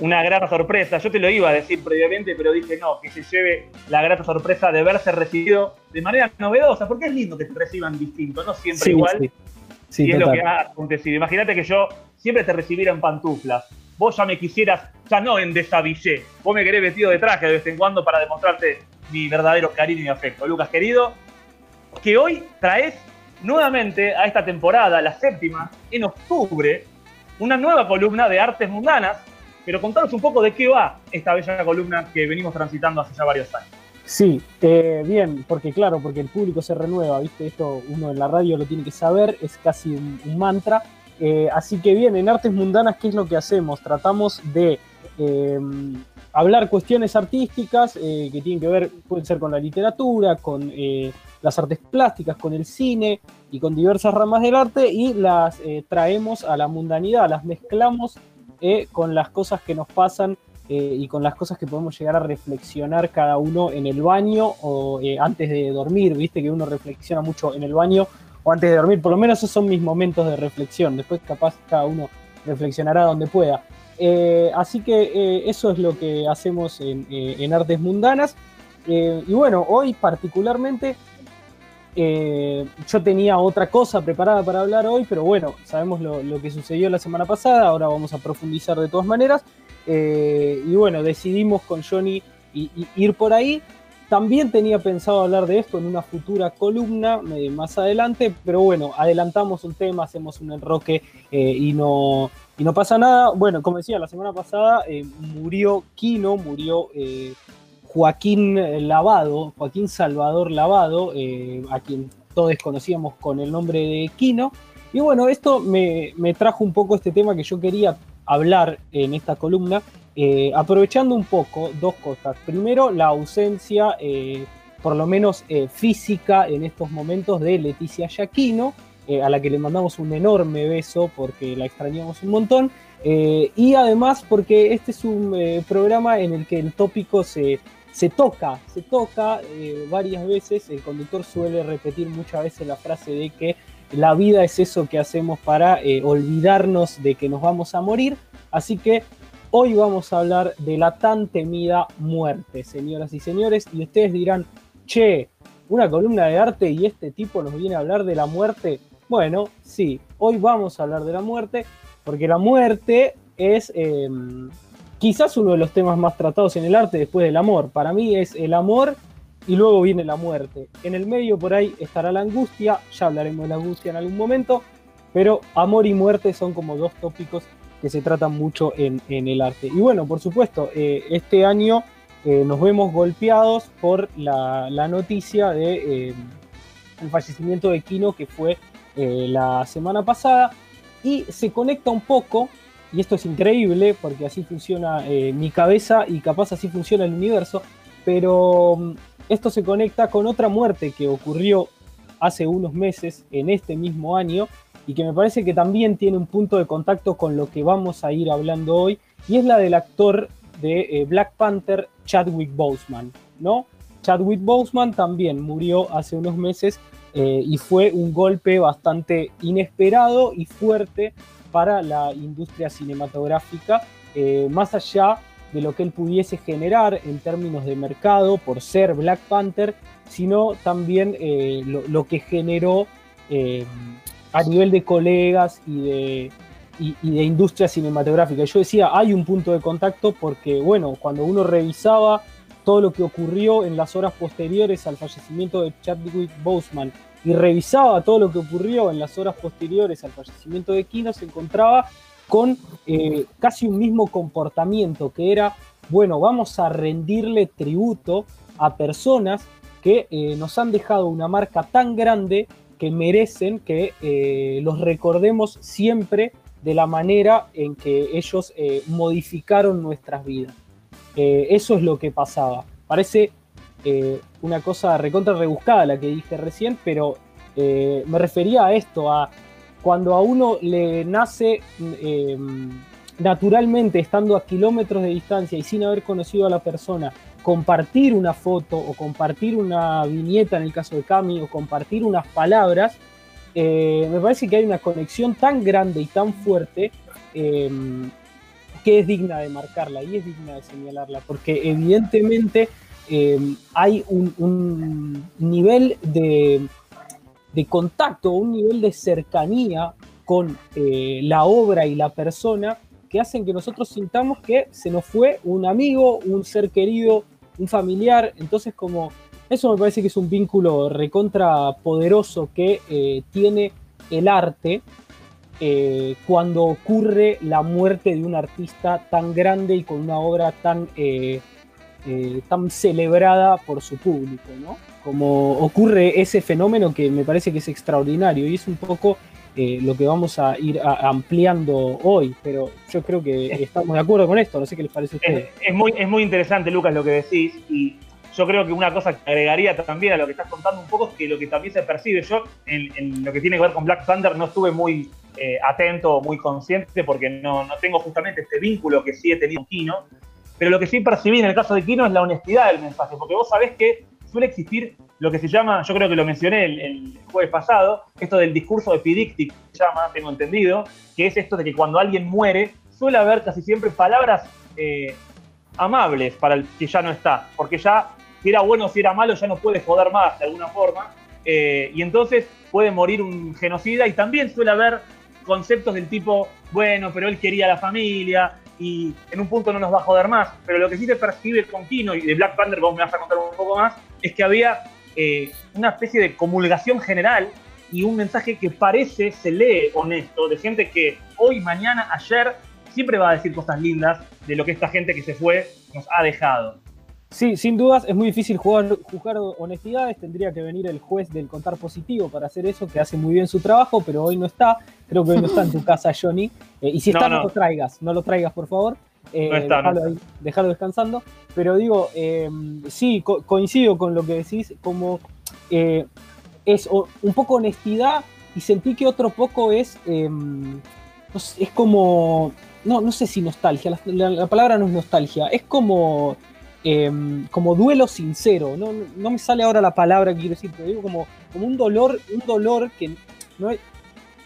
Una grata sorpresa, yo te lo iba a decir previamente, pero dije no, que se lleve la grata sorpresa de verse recibido de manera novedosa, porque es lindo que te reciban distinto, no siempre Sí, igual. sí. Sí, y es lo que ha acontecido. Imagínate que yo siempre te recibiera en pantuflas. Vos ya me quisieras, ya no en desabillé. Vos me querés vestido de traje de vez en cuando para demostrarte mi verdadero cariño y afecto. Lucas, querido, que hoy traes nuevamente a esta temporada, la séptima, en octubre, una nueva columna de artes mundanas. Pero contanos un poco de qué va esta bella columna que venimos transitando hace ya varios años. Sí, eh, bien, porque claro, porque el público se renueva, ¿viste? Esto uno en la radio lo tiene que saber, es casi un, mantra. Eh, así que bien, en Artes Mundanas, ¿qué es lo que hacemos? Tratamos de eh, hablar cuestiones artísticas eh, que tienen que ver, pueden ser con la literatura, con eh, las artes plásticas, con el cine y con diversas ramas del arte y las eh, traemos a la mundanidad, las mezclamos con las cosas que nos pasan y con las cosas que podemos llegar a reflexionar cada uno en el baño o antes de dormir, viste que uno reflexiona mucho en el baño o antes de dormir, por lo menos esos son mis momentos de reflexión, después capaz cada uno reflexionará donde pueda. Eh, así que eh, eso es lo que hacemos en, eh, Artes Mundanas. Eh, y bueno, hoy particularmente yo tenía otra cosa preparada para hablar hoy, pero bueno, sabemos lo, que sucedió la semana pasada, ahora vamos a profundizar de todas maneras. Y bueno, decidimos con Johnny ir por ahí. También tenía pensado hablar de esto en una futura columna más adelante, pero bueno, adelantamos un tema, hacemos un enroque y, no, y no pasa nada. Bueno, como decía, la semana pasada eh, murió Kino, murió eh, Joaquín Lavado, Joaquín Salvador Lavado, eh, a quien todos conocíamos con el nombre de Kino. Y bueno, esto me, me trajo un poco este tema que yo quería hablar en esta columna, eh, aprovechando un poco dos cosas. Primero, la ausencia, eh, por lo menos eh, física en estos momentos, de Leticia Yaquino, eh, a la que le mandamos un enorme beso porque la extrañamos un montón. Eh, y además porque este es un eh, programa en el que el tópico se, se toca, se toca varias veces. El conductor suele repetir muchas veces la frase de que la vida es eso que hacemos para olvidarnos de que nos vamos a morir. Así que hoy vamos a hablar de la tan temida muerte, señoras y señores. Y ustedes dirán, che, una columna de arte y este tipo nos viene a hablar de la muerte. Bueno, sí, hoy vamos a hablar de la muerte, porque la muerte es eh, quizás uno de los temas más tratados en el arte después del amor. Para mí es el amor y luego viene la muerte. En el medio por ahí estará la angustia, ya hablaremos de la angustia en algún momento, pero amor y muerte son como dos tópicos que se tratan mucho en, el arte. Y bueno, por supuesto, eh, este año eh, nos vemos golpeados por la, noticia de el fallecimiento de Kino que fue eh, la semana pasada y se conecta un poco, y esto es increíble porque así funciona eh, mi cabeza y capaz así funciona el universo, pero mm, esto se conecta con otra muerte que ocurrió hace unos meses en este mismo año y que me parece que también tiene un punto de contacto con lo que vamos a ir hablando hoy, y es la del actor de eh, Black Panther, Chadwick Boseman, ¿no? Chadwick Boseman también murió hace unos meses eh, y fue un golpe bastante inesperado y fuerte para la industria cinematográfica, eh, más allá de lo que él pudiese generar en términos de mercado por ser Black Panther, sino también eh, lo, que generó a nivel de colegas y de, y de industria cinematográfica. Yo decía, hay un punto de contacto porque, bueno, cuando uno revisaba todo lo que ocurrió en las horas posteriores al fallecimiento de Chadwick Boseman y revisaba todo lo que ocurrió en las horas posteriores al fallecimiento de Kino, se encontraba con eh, casi un mismo comportamiento, que era, bueno, vamos a rendirle tributo a personas que eh, nos han dejado una marca tan grande que merecen que eh, los recordemos siempre de la manera en que ellos modificaron nuestras vidas. Eh, eso es lo que pasaba. Parece eh, una cosa recontra rebuscada la que dije recién, pero me refería a esto, a cuando a uno le nace naturalmente, estando a kilómetros de distancia y sin haber conocido a la persona, compartir una foto o compartir una viñeta en el caso de Cami o compartir unas palabras, eh, me parece que hay una conexión tan grande y tan fuerte que es digna de marcarla y es digna de señalarla, porque evidentemente em, hay un, nivel de, contacto, un nivel de cercanía con eh, la obra y la persona que hacen que nosotros sintamos que se nos fue un amigo, un ser querido, un familiar, entonces como eso me parece que es un vínculo recontra poderoso que eh, tiene el arte eh, cuando ocurre la muerte de un artista tan grande y con una obra tan, eh, tan celebrada por su público, ¿no? Como ocurre ese fenómeno que me parece que es extraordinario y es un poco lo que vamos a ir ampliando hoy, pero yo creo que estamos de acuerdo con esto, no sé qué les parece a ustedes. Es, es, muy, es muy interesante, Lucas, lo que decís, y yo creo que una cosa que agregaría también a lo que estás contando un poco es que lo que también se percibe, yo en, lo que tiene que ver con Black Thunder no estuve muy eh, atento muy consciente porque no, no, tengo justamente este vínculo que sí he tenido con Kino, pero lo que sí percibí en el caso de Kino es la honestidad del mensaje, porque vos sabés que suele existir lo que se llama, yo creo que lo mencioné el, jueves pasado, esto del discurso epidíctico, se llama, tengo entendido, que es esto de que cuando alguien muere suele haber casi siempre palabras eh, amables para el que ya no está, porque ya si era bueno o si era malo ya no puede joder más de alguna forma. Eh, y entonces puede morir un genocida y también suele haber conceptos del tipo, bueno, pero él quería la familia y en un punto no nos va a joder más. Pero lo que sí se percibe con Kino y de Black Panther, vos me vas a contar un poco más, es que había eh, una especie de comulgación general y un mensaje que parece, se lee honesto, de gente que hoy, mañana, ayer, siempre va a decir cosas lindas de lo que esta gente que se fue nos ha dejado. Sí, sin dudas es muy difícil jugar, juzgar honestidades, tendría que venir el juez del contar positivo para hacer eso, que hace muy bien su trabajo, pero hoy no está, creo que hoy no está en tu casa Johnny, eh, y si está no, lo traigas, no lo traigas por favor, eh, déjalo, descansando, pero digo, eh, sí, coincido con lo que decís, como es un poco honestidad y sentí que otro poco es, es como, no, no sé si nostalgia, la palabra no es nostalgia, es como Em, como duelo sincero. No, no, me sale ahora la palabra que quiero decir, pero digo como, como un dolor, un dolor que no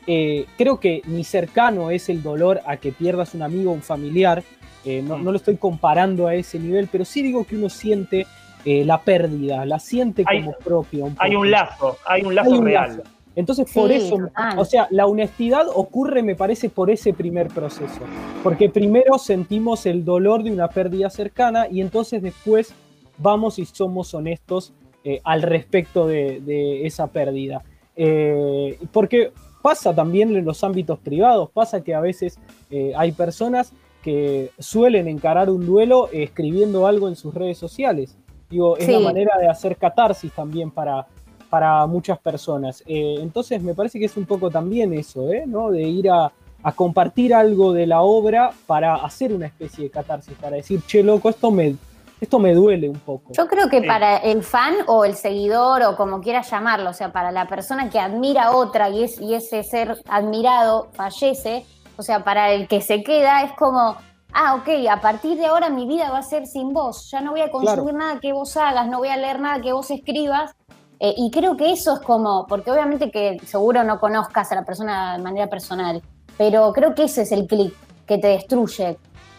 eh, creo que ni cercano es el dolor a que pierdas un amigo o un familiar. Eh, no, no, lo estoy comparando a ese nivel, pero sí digo que uno siente eh, la pérdida, la siente como propia. hay un lazo, hay un lazo real. Entonces, por eso, o sea, la honestidad ocurre, me parece, por ese primer proceso. Porque primero sentimos el dolor de una pérdida cercana y entonces después vamos y somos honestos eh, al respecto de, esa pérdida. Eh, porque pasa también en los ámbitos privados, pasa que a veces eh, hay personas que suelen encarar un duelo escribiendo algo en sus redes sociales. Digo, es la manera de hacer catarsis también para, para muchas personas. Eh, entonces me parece que es un poco también eso, ¿eh? ¿no? De ir a, compartir algo de la obra para hacer una especie de catarsis, para decir, che, loco, esto me, esto me duele un poco. Yo creo que para el fan o el seguidor o como quieras llamarlo, o sea, para la persona que admira a otra y, es, y ese ser admirado fallece, o sea, para el que se queda es como, ah, ok, a partir de ahora mi vida va a ser sin vos, ya no voy a consumir nada que vos hagas, no voy a leer nada que vos escribas, eh, y creo que eso es como, porque obviamente que seguro no conozcas a la persona de manera personal, pero creo que ese es el clic que te destruye.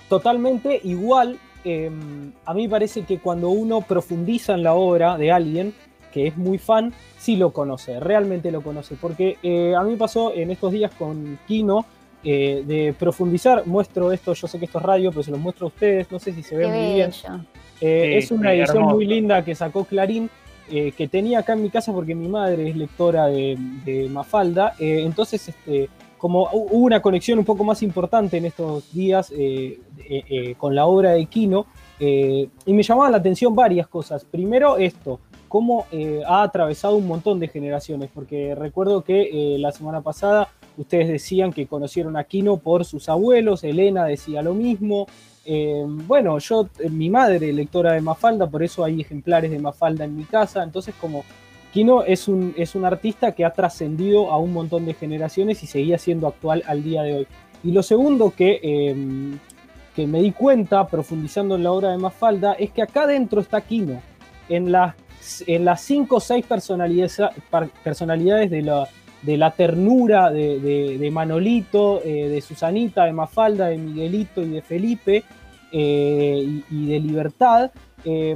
Totalmente igual, em, a mí parece que cuando uno profundiza en la obra de alguien que es muy fan, sí lo conoce, realmente lo conoce, porque eh, a mí pasó en estos días con Kino, eh, de profundizar, muestro esto, yo sé que esto es radio, pero se lo muestro a ustedes, no sé si se ve muy bien. es una edición muy linda que sacó Clarín, eh, que tenía acá en mi casa porque mi madre es lectora de, Mafalda. Eh, entonces, este, como hubo una conexión un poco más importante en estos días eh, con la obra de Kino, y me llamaban la atención varias cosas. Primero, esto, cómo ha atravesado un montón de generaciones, porque recuerdo que la semana pasada ustedes decían que conocieron a Kino por sus abuelos, Elena decía lo mismo. Eh, bueno, yo, eh, mi madre, lectora de Mafalda, por eso hay ejemplares de Mafalda en mi casa. Entonces, como Kino es un, es un artista que ha trascendido a un montón de generaciones y seguía siendo actual al día de hoy. Y lo segundo que, eh, que me di cuenta, profundizando en la obra de Mafalda, es que acá dentro está Kino. En las, en las cinco o seis personalidades, personalidades de la, de la ternura de, de, de Manolito, eh, de Susanita, de Mafalda, de Miguelito y de Felipe, eh, y, y, de Libertad, eh,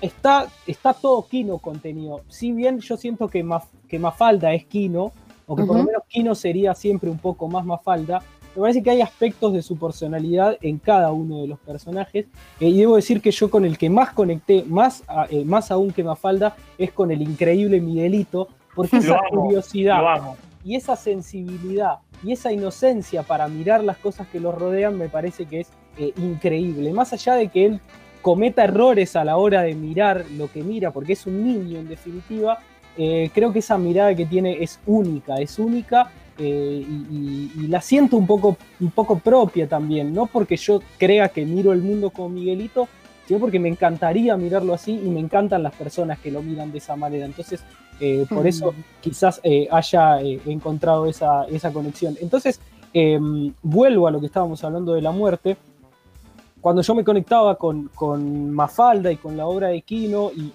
está, está todo Kino contenido. Si bien yo siento que, Maf, que Mafalda es Kino, o que uh -huh. por lo menos Kino sería siempre un poco más Mafalda, me parece que hay aspectos de su personalidad en cada uno de los personajes. Eh, y debo decir que yo con el que más conecté, más, eh, más aún que Mafalda, es con el increíble Miguelito, porque esa amo, curiosidad y esa sensibilidad y esa inocencia para mirar las cosas que los rodean me parece que es eh, increíble. Más allá de que él cometa errores a la hora de mirar lo que mira, porque es un niño en definitiva, eh, creo que esa mirada que tiene es única, es única eh, y, y, y, la siento un poco, un poco propia también, no porque yo crea que miro el mundo como Miguelito, sino porque me encantaría mirarlo así y me encantan las personas que lo miran de esa manera. Entonces, eh, por eso quizás eh, haya eh, encontrado esa, esa, conexión. Entonces, em, vuelvo a lo que estábamos hablando de la muerte. Cuando yo me conectaba con, con Mafalda y con la obra de Kino y,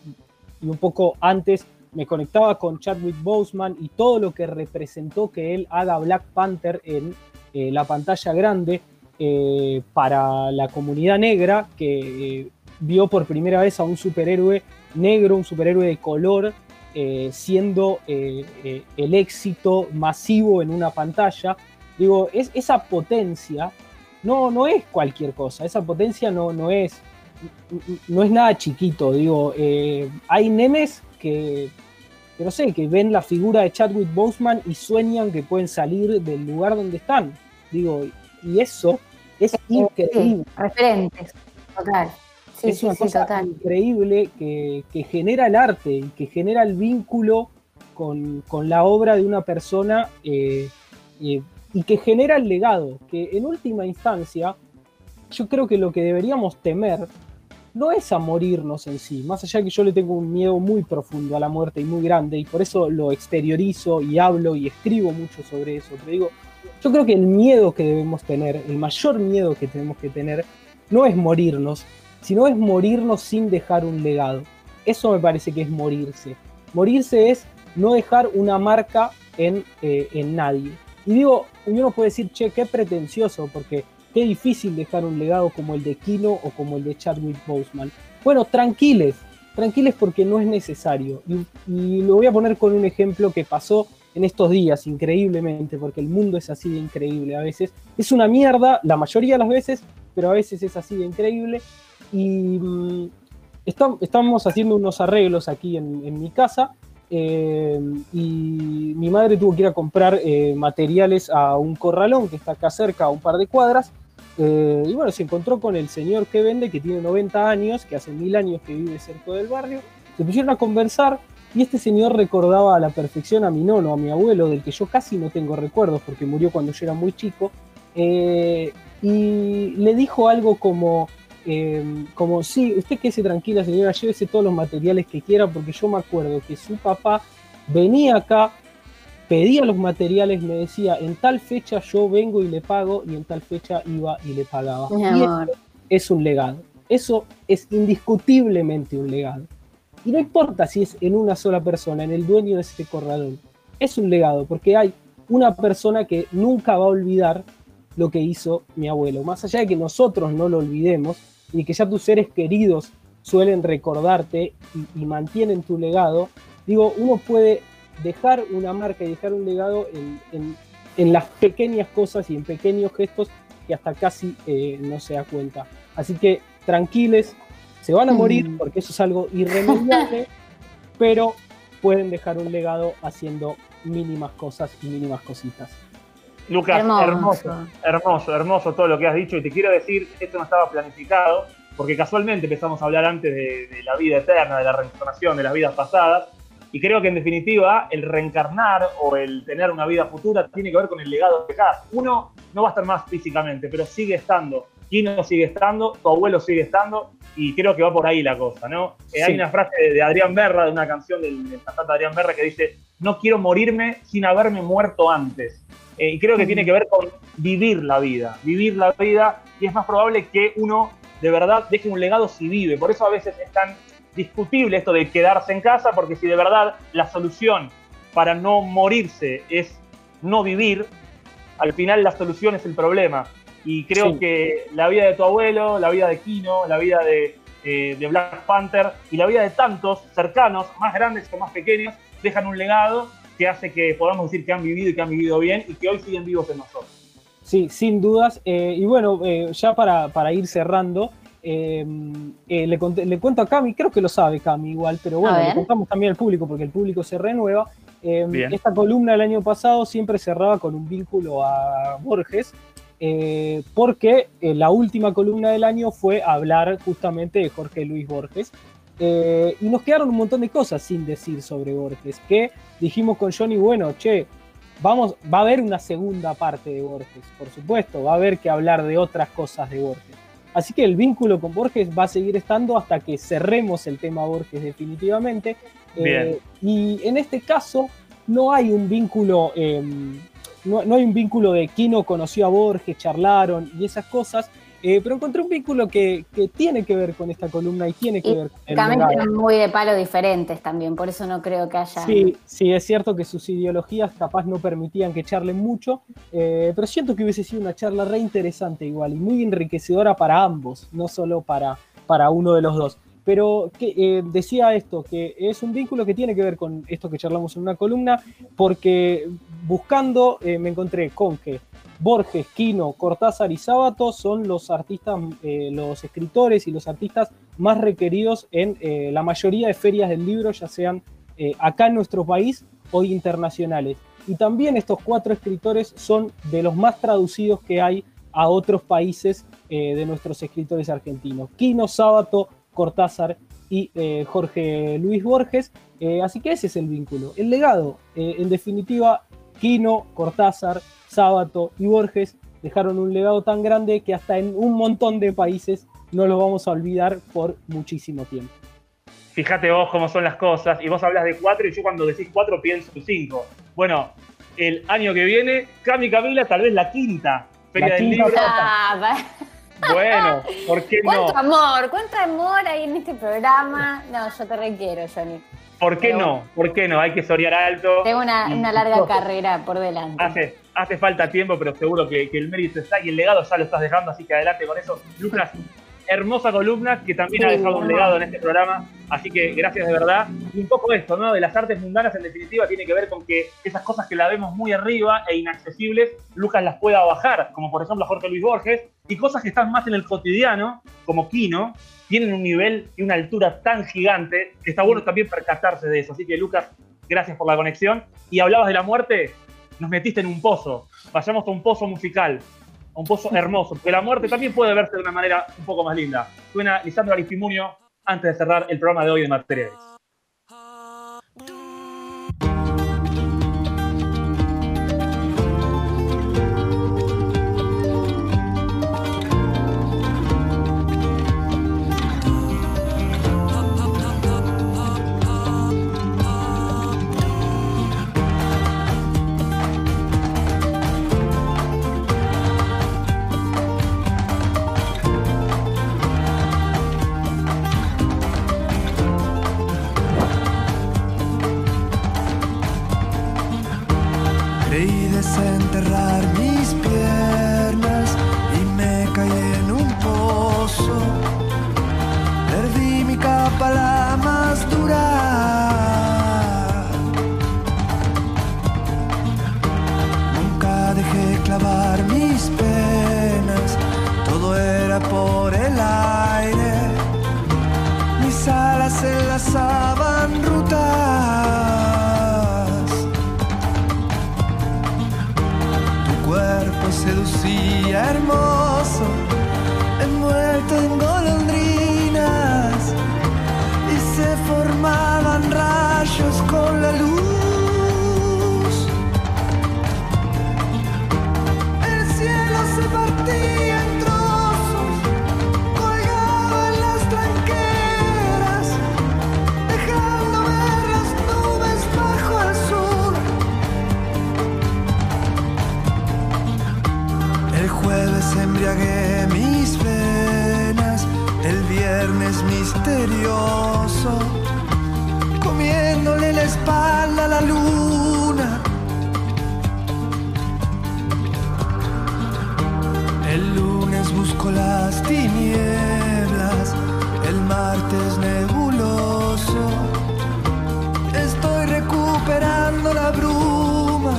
y un poco antes me conectaba con Chadwick Boseman y todo lo que representó que él haga Black Panther en la pantalla grande para la comunidad negra que vio por primera vez a un superhéroe negro, un superhéroe de color, siendo el éxito masivo en una pantalla. Digo, es, esa potencia no, no es cualquier cosa, esa potencia no, no, es, no es nada chiquito. Digo, hay nenes que que no sé, que ven la figura de Chadwick Boseman y sueñan que pueden salir del lugar donde están. Digo, y eso es sí, increíble. Sí, referentes, total. Sí, es una cosa total. increíble que, que, genera el arte y que genera el vínculo con, con la obra de una persona eh, eh, y que genera el legado, que en última instancia yo creo que lo que deberíamos temer no es a morirnos en sí, más allá de que yo le tengo un miedo muy profundo a la muerte y muy grande, y por eso lo exteriorizo y hablo y escribo mucho sobre eso. Pero digo, yo creo que el miedo que debemos tener, el mayor miedo que tenemos que tener, no es morirnos, sino es morirnos sin dejar un legado. Eso me parece que es morirse. Morirse es no dejar una marca en, eh, en nadie. Y digo, uno puede decir, che, qué pretencioso, porque Qué difícil dejar un legado como el de Kino o como el de Chadwick Boseman. Bueno, tranquiles, tranquiles porque no es necesario. Y, y, lo voy a poner con un ejemplo que pasó en estos días, increíblemente, porque el mundo es así de increíble a veces. Es una mierda la mayoría de las veces, pero a veces es así de increíble. Y mmm, está, estamos haciendo unos arreglos aquí en, mi casa. Eh, y mi madre tuvo que ir a comprar eh, materiales a un corralón que está acá cerca, a un par de cuadras, eh, y bueno, se encontró con el señor que vende, que tiene 90 años, que hace mil años que vive cerca del barrio. Se pusieron a conversar y este señor recordaba a la perfección a mi nono, a mi abuelo, del que yo casi no tengo recuerdos porque murió cuando yo era muy chico. Y le dijo algo como, eh, como, sí, usted quédese tranquila señora, llévese todos los materiales que quiera porque yo me acuerdo que su papá venía acá pedía los materiales, me decía, en tal fecha yo vengo y le pago, y en tal fecha iba y le pagaba. Mi y amor. es un legado. Eso es indiscutiblemente un legado. Y no importa si es en una sola persona, en el dueño de este corralón. Es un legado, porque hay una persona que nunca va a olvidar lo que hizo mi abuelo. Más allá de que nosotros no lo olvidemos y que ya tus seres queridos suelen recordarte y, y mantienen tu legado, digo, uno puede dejar una marca y dejar un legado en, en, en, las pequeñas cosas y en pequeños gestos que hasta casi eh, no se da cuenta. Así que tranquiles, se van a morir mm. porque eso es algo irremediable, pero pueden dejar un legado haciendo mínimas cosas y mínimas cositas. Lucas, hermoso. hermoso, hermoso, hermoso todo lo que has dicho y te quiero decir, esto no estaba planificado, porque casualmente empezamos a hablar antes de, de la vida eterna, de la reencarnación, de las vidas pasadas, Y creo que en definitiva el reencarnar o el tener una vida futura tiene que ver con el legado que dejas. Uno no va a estar más físicamente, pero sigue estando. Kino sigue estando, tu abuelo sigue estando, y creo que va por ahí la cosa, ¿no? Eh, Sí. Hay una frase de, de Adrián Berra, de una canción del, del cantante Adrián Berra, que dice, no quiero morirme sin haberme muerto antes. Eh, y creo que tiene que ver con vivir la vida, vivir la vida, y es más probable que uno de verdad deje un legado si vive. Por eso a veces es tan discutible esto de quedarse en casa, porque si de verdad la solución para no morirse es no vivir, al final la solución es el problema. Y creo Sí. que la vida de tu abuelo, la vida de Kino, la vida de, eh, de Black Panther y la vida de tantos cercanos, más grandes o más pequeños, dejan un legado que hace que podamos decir que han vivido y que han vivido bien y que hoy siguen vivos en nosotros. Sí, sin dudas. Eh, y bueno, eh, ya para, para ir cerrando, eh, eh, le, conté- le cuento a Cami, creo que lo sabe Cami igual, pero bueno, le contamos también al público porque el público se renueva. Eh, esta columna del año pasado siempre cerraba con un vínculo a Borges, eh, porque eh, la última columna del año fue hablar justamente de Jorge Luis Borges. Eh, y nos quedaron un montón de cosas sin decir sobre Borges, que dijimos con Johnny, bueno, che, vamos, va a haber una segunda parte de Borges, por supuesto, va a haber que hablar de otras cosas de Borges. Así que el vínculo con Borges va a seguir estando hasta que cerremos el tema Borges definitivamente. Eh, y en este caso no hay un vínculo, eh, no, no hay un vínculo de Kino conoció a Borges, charlaron y esas cosas, eh, pero encontré un vínculo que, que tiene que ver con esta columna y tiene que Y ver con el También eran muy de palo diferentes también, por eso no creo que haya. Sí, sí, es cierto que sus ideologías capaz no permitían que charlen mucho, eh, pero siento que hubiese sido una charla re interesante igual y muy enriquecedora para ambos, no solo para, para uno de los dos. Pero eh, decía esto, que es un vínculo que tiene que ver con esto que charlamos en una columna, porque buscando eh, me encontré con que Borges, Quino, Cortázar y Sábato son los artistas, eh, los escritores y los artistas más requeridos en la mayoría de ferias del libro, ya sean acá en nuestro país o internacionales. Y también estos cuatro escritores son de los más traducidos que hay a otros países de nuestros escritores argentinos. Quino, Sábato, Cortázar y eh, Jorge Luis Borges. Eh, así que ese es el vínculo. El legado, eh, en definitiva, Quino, Cortázar, Sábato y Borges dejaron un legado tan grande que hasta en un montón de países no lo vamos a olvidar por muchísimo tiempo. Fíjate vos cómo son las cosas, y vos hablas de cuatro, y yo cuando decís cuatro pienso en cinco. Bueno, el año que viene, Cami Camila, tal vez la quinta Feria La del quinta Libro. Bueno, ¿por qué no? ¿Cuánto amor? ¿Cuánto amor hay en este programa? No, yo te requiero, Johnny. ¿Por qué Pero- no? ¿Por qué no? Hay que sorear alto. Tengo una, una larga carrera por delante. Hace, hace falta tiempo, pero seguro que, que el mérito está y el legado ya lo estás dejando, así que adelante con eso. Lucas, hermosa columna que también ha Sí, dejado un legado en este programa, así que gracias de verdad. Y un poco esto, ¿no? De las artes mundanas, en definitiva, tiene que ver con que esas cosas que la vemos muy arriba e inaccesibles, Lucas las pueda bajar, como por ejemplo Jorge Luis Borges, y cosas que están más en el cotidiano, como Kino, tienen un nivel y una altura tan gigante que está bueno también percatarse de eso. Así que Lucas, gracias por la conexión. Y hablabas de la muerte, nos metiste en un pozo. Vayamos a un pozo musical, un pozo hermoso, porque la muerte también puede verse de una manera un poco más linda. Suena Lisandro Aristimunio antes de cerrar el programa de hoy de Materiales. La espalda la luna. El lunes busco las tinieblas, el martes nebuloso. Estoy recuperando la bruma.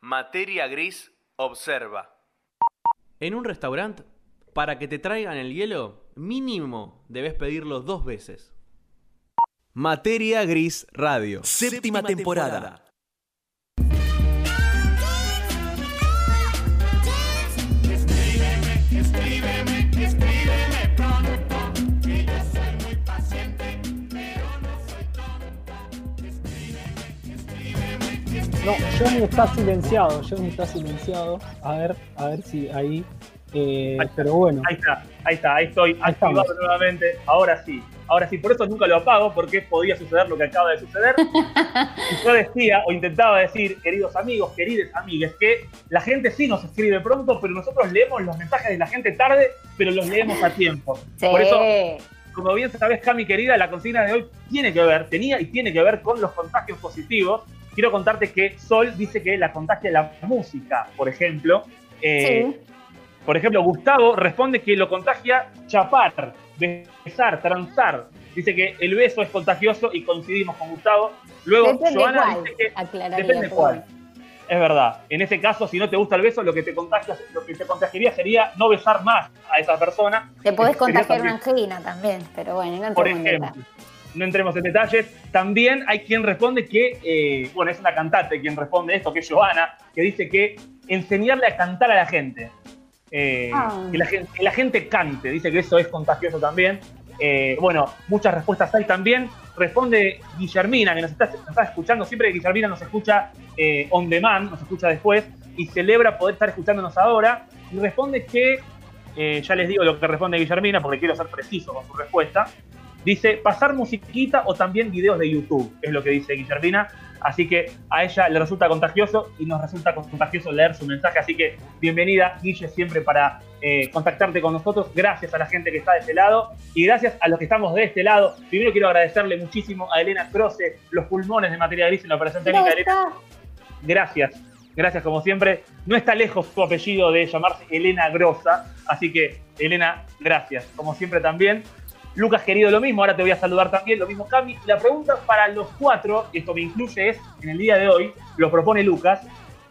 Materia gris observa. En un restaurante, para que te traigan el hielo, mínimo debes pedirlo dos veces. Materia Gris Radio. Séptima temporada. No, Johnny está silenciado, Johnny está silenciado. A ver, a ver si ahí. Eh, Ahí está. pero bueno, Ahí está, ahí está, ahí estoy Ahí activado estamos. nuevamente. Ahora sí, ahora sí, por eso nunca lo apago, porque podía suceder lo que acaba de suceder. Y yo decía, o intentaba decir, queridos amigos, queridas amigas, que la gente sí nos escribe pronto, pero nosotros leemos los mensajes de la gente tarde, pero los leemos a tiempo. Sí. Por eso, como bien sabes, Cami querida, la consigna de hoy tiene que ver, tenía y tiene que ver con los contagios positivos. Quiero contarte que Sol dice que la contagia la música, por ejemplo. Eh, Sí. Por ejemplo, Gustavo responde que lo contagia chapar, besar, transar. Dice que el beso es contagioso y coincidimos con Gustavo. Luego, Depende Joana cuál, dice que depende cuál. Es verdad. En ese caso, si no te gusta el beso, lo que te contagia, lo que te contagiaría sería no besar más a esa persona. Te podés contagiar una angina también, pero bueno, no por entremos en ejemplo. No entremos en detalles. También hay quien responde que, eh, bueno, es una cantante quien responde esto, que es Joana, que dice que enseñarle a cantar a la gente. Eh, Ah. que, la gente que la gente cante, dice que eso es contagioso también. Eh, bueno, muchas respuestas hay también. Responde Guillermina, que nos está, nos está escuchando. Siempre Guillermina nos escucha eh, on demand, nos escucha después y celebra poder estar escuchándonos ahora. Y responde que, eh, ya les digo lo que responde Guillermina porque quiero ser preciso con su respuesta. Dice, pasar musiquita o también videos de YouTube, es lo que dice Guillermina. Así que a ella le resulta contagioso y nos resulta contagioso leer su mensaje. Así que bienvenida, Guille, siempre para eh, contactarte con nosotros. Gracias a la gente que está de este lado y gracias a los que estamos de este lado. Primero quiero agradecerle muchísimo a Elena Croce, los pulmones de materia gris en la operación técnica. Elena, gracias. Gracias como siempre. No está lejos tu apellido de llamarse Elena Grosa, así que Elena, gracias. Como siempre también. Lucas querido, lo mismo, ahora te voy a saludar también, lo mismo Cami. La pregunta para los cuatro, y esto me incluye, es, en el día de hoy, lo propone Lucas,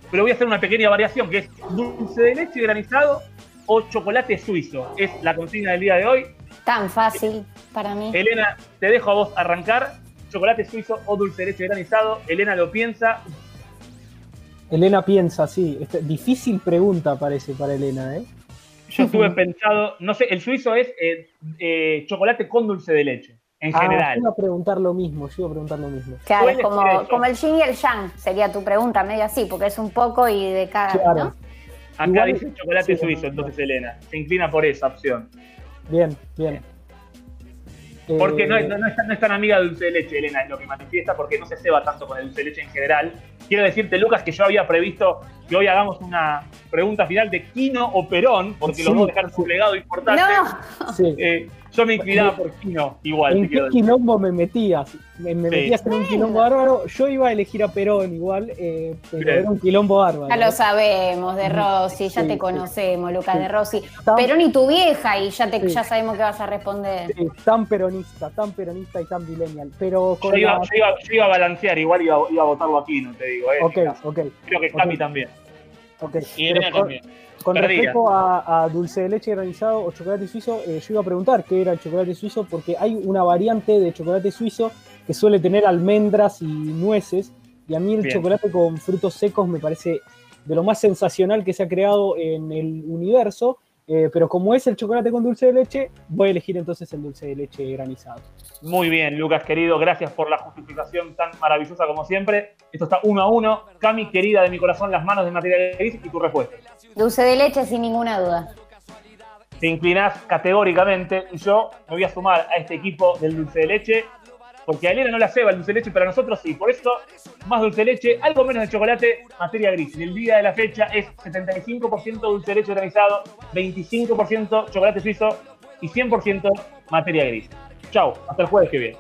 pero voy a hacer una pequeña variación, que es dulce de leche granizado o chocolate suizo. Es la consigna del día de hoy. Tan fácil para mí. Elena, te dejo a vos arrancar. Chocolate suizo o dulce de leche granizado. Elena lo piensa. Elena piensa, sí. Este- difícil pregunta parece para Elena, ¿eh? Yo estuve pensado, no sé, el suizo es eh, eh, chocolate con dulce de leche, en Ah, general. yo iba a preguntar lo mismo, yo iba a preguntar lo mismo. Claro, es como, el yin y el yang, sería tu pregunta, medio así, porque es un poco y de cada, Claro. ¿no? Acá igual- dice chocolate sí, suizo, entonces Elena. Se inclina por esa opción. Bien, bien. Porque Eh, no, es- no- no es, tan- no es tan amiga del dulce de leche, Elena, es lo que manifiesta, porque no se ceba tanto con el dulce de leche en general. Quiero decirte, Lucas, que yo había previsto que hoy hagamos una pregunta final de Quino o Perón, porque los Sí, dos dejaron su legado importante. No, sí. Eh, yo me inclinaba por Quino, igual. ¿En qué decir. quilombo me metías? Me, me Sí. metías en un quilombo bárbaro. Yo iba a elegir a Perón igual, eh, pero Bien. era un quilombo bárbaro. ya lo sabemos, de Rossi, ya Sí, te sí. conocemos, Lucas, de Rossi. Tan- Perón y tu vieja, y ya, te, Sí. ya sabemos que vas a responder. sí, tan peronista, tan peronista y tan millennial. Pero con Yo iba, la- yo, iba, yo iba a balancear, igual iba, iba a votarlo a Quino, te digo. Eh, Ok, ok, Creo que Cami ok. también. ok. Y Elena también. Con Perdida. respecto a, a dulce de leche granizado o chocolate suizo, eh, yo iba a preguntar qué era el chocolate suizo porque hay una variante de chocolate suizo que suele tener almendras y nueces y a mí el Bien. chocolate con frutos secos me parece de lo más sensacional que se ha creado en el universo, eh, pero como es el chocolate con dulce de leche, voy a elegir entonces el dulce de leche granizado. Muy bien, Lucas, querido. Gracias por la justificación tan maravillosa como siempre. Esto está uno a uno. Cami, querida de mi corazón, las manos de material gris y tu respuesta. Dulce de leche sin ninguna duda. Te inclinás categóricamente y yo me voy a sumar a este equipo del dulce de leche. porque a Elena no la ceba el dulce de leche, pero a nosotros sí. Por eso, más dulce de leche, algo menos de chocolate, materia gris. Y el día de la fecha es 75% dulce de leche granizado, 25% chocolate suizo y 100% materia gris. Chau, hasta el jueves que viene.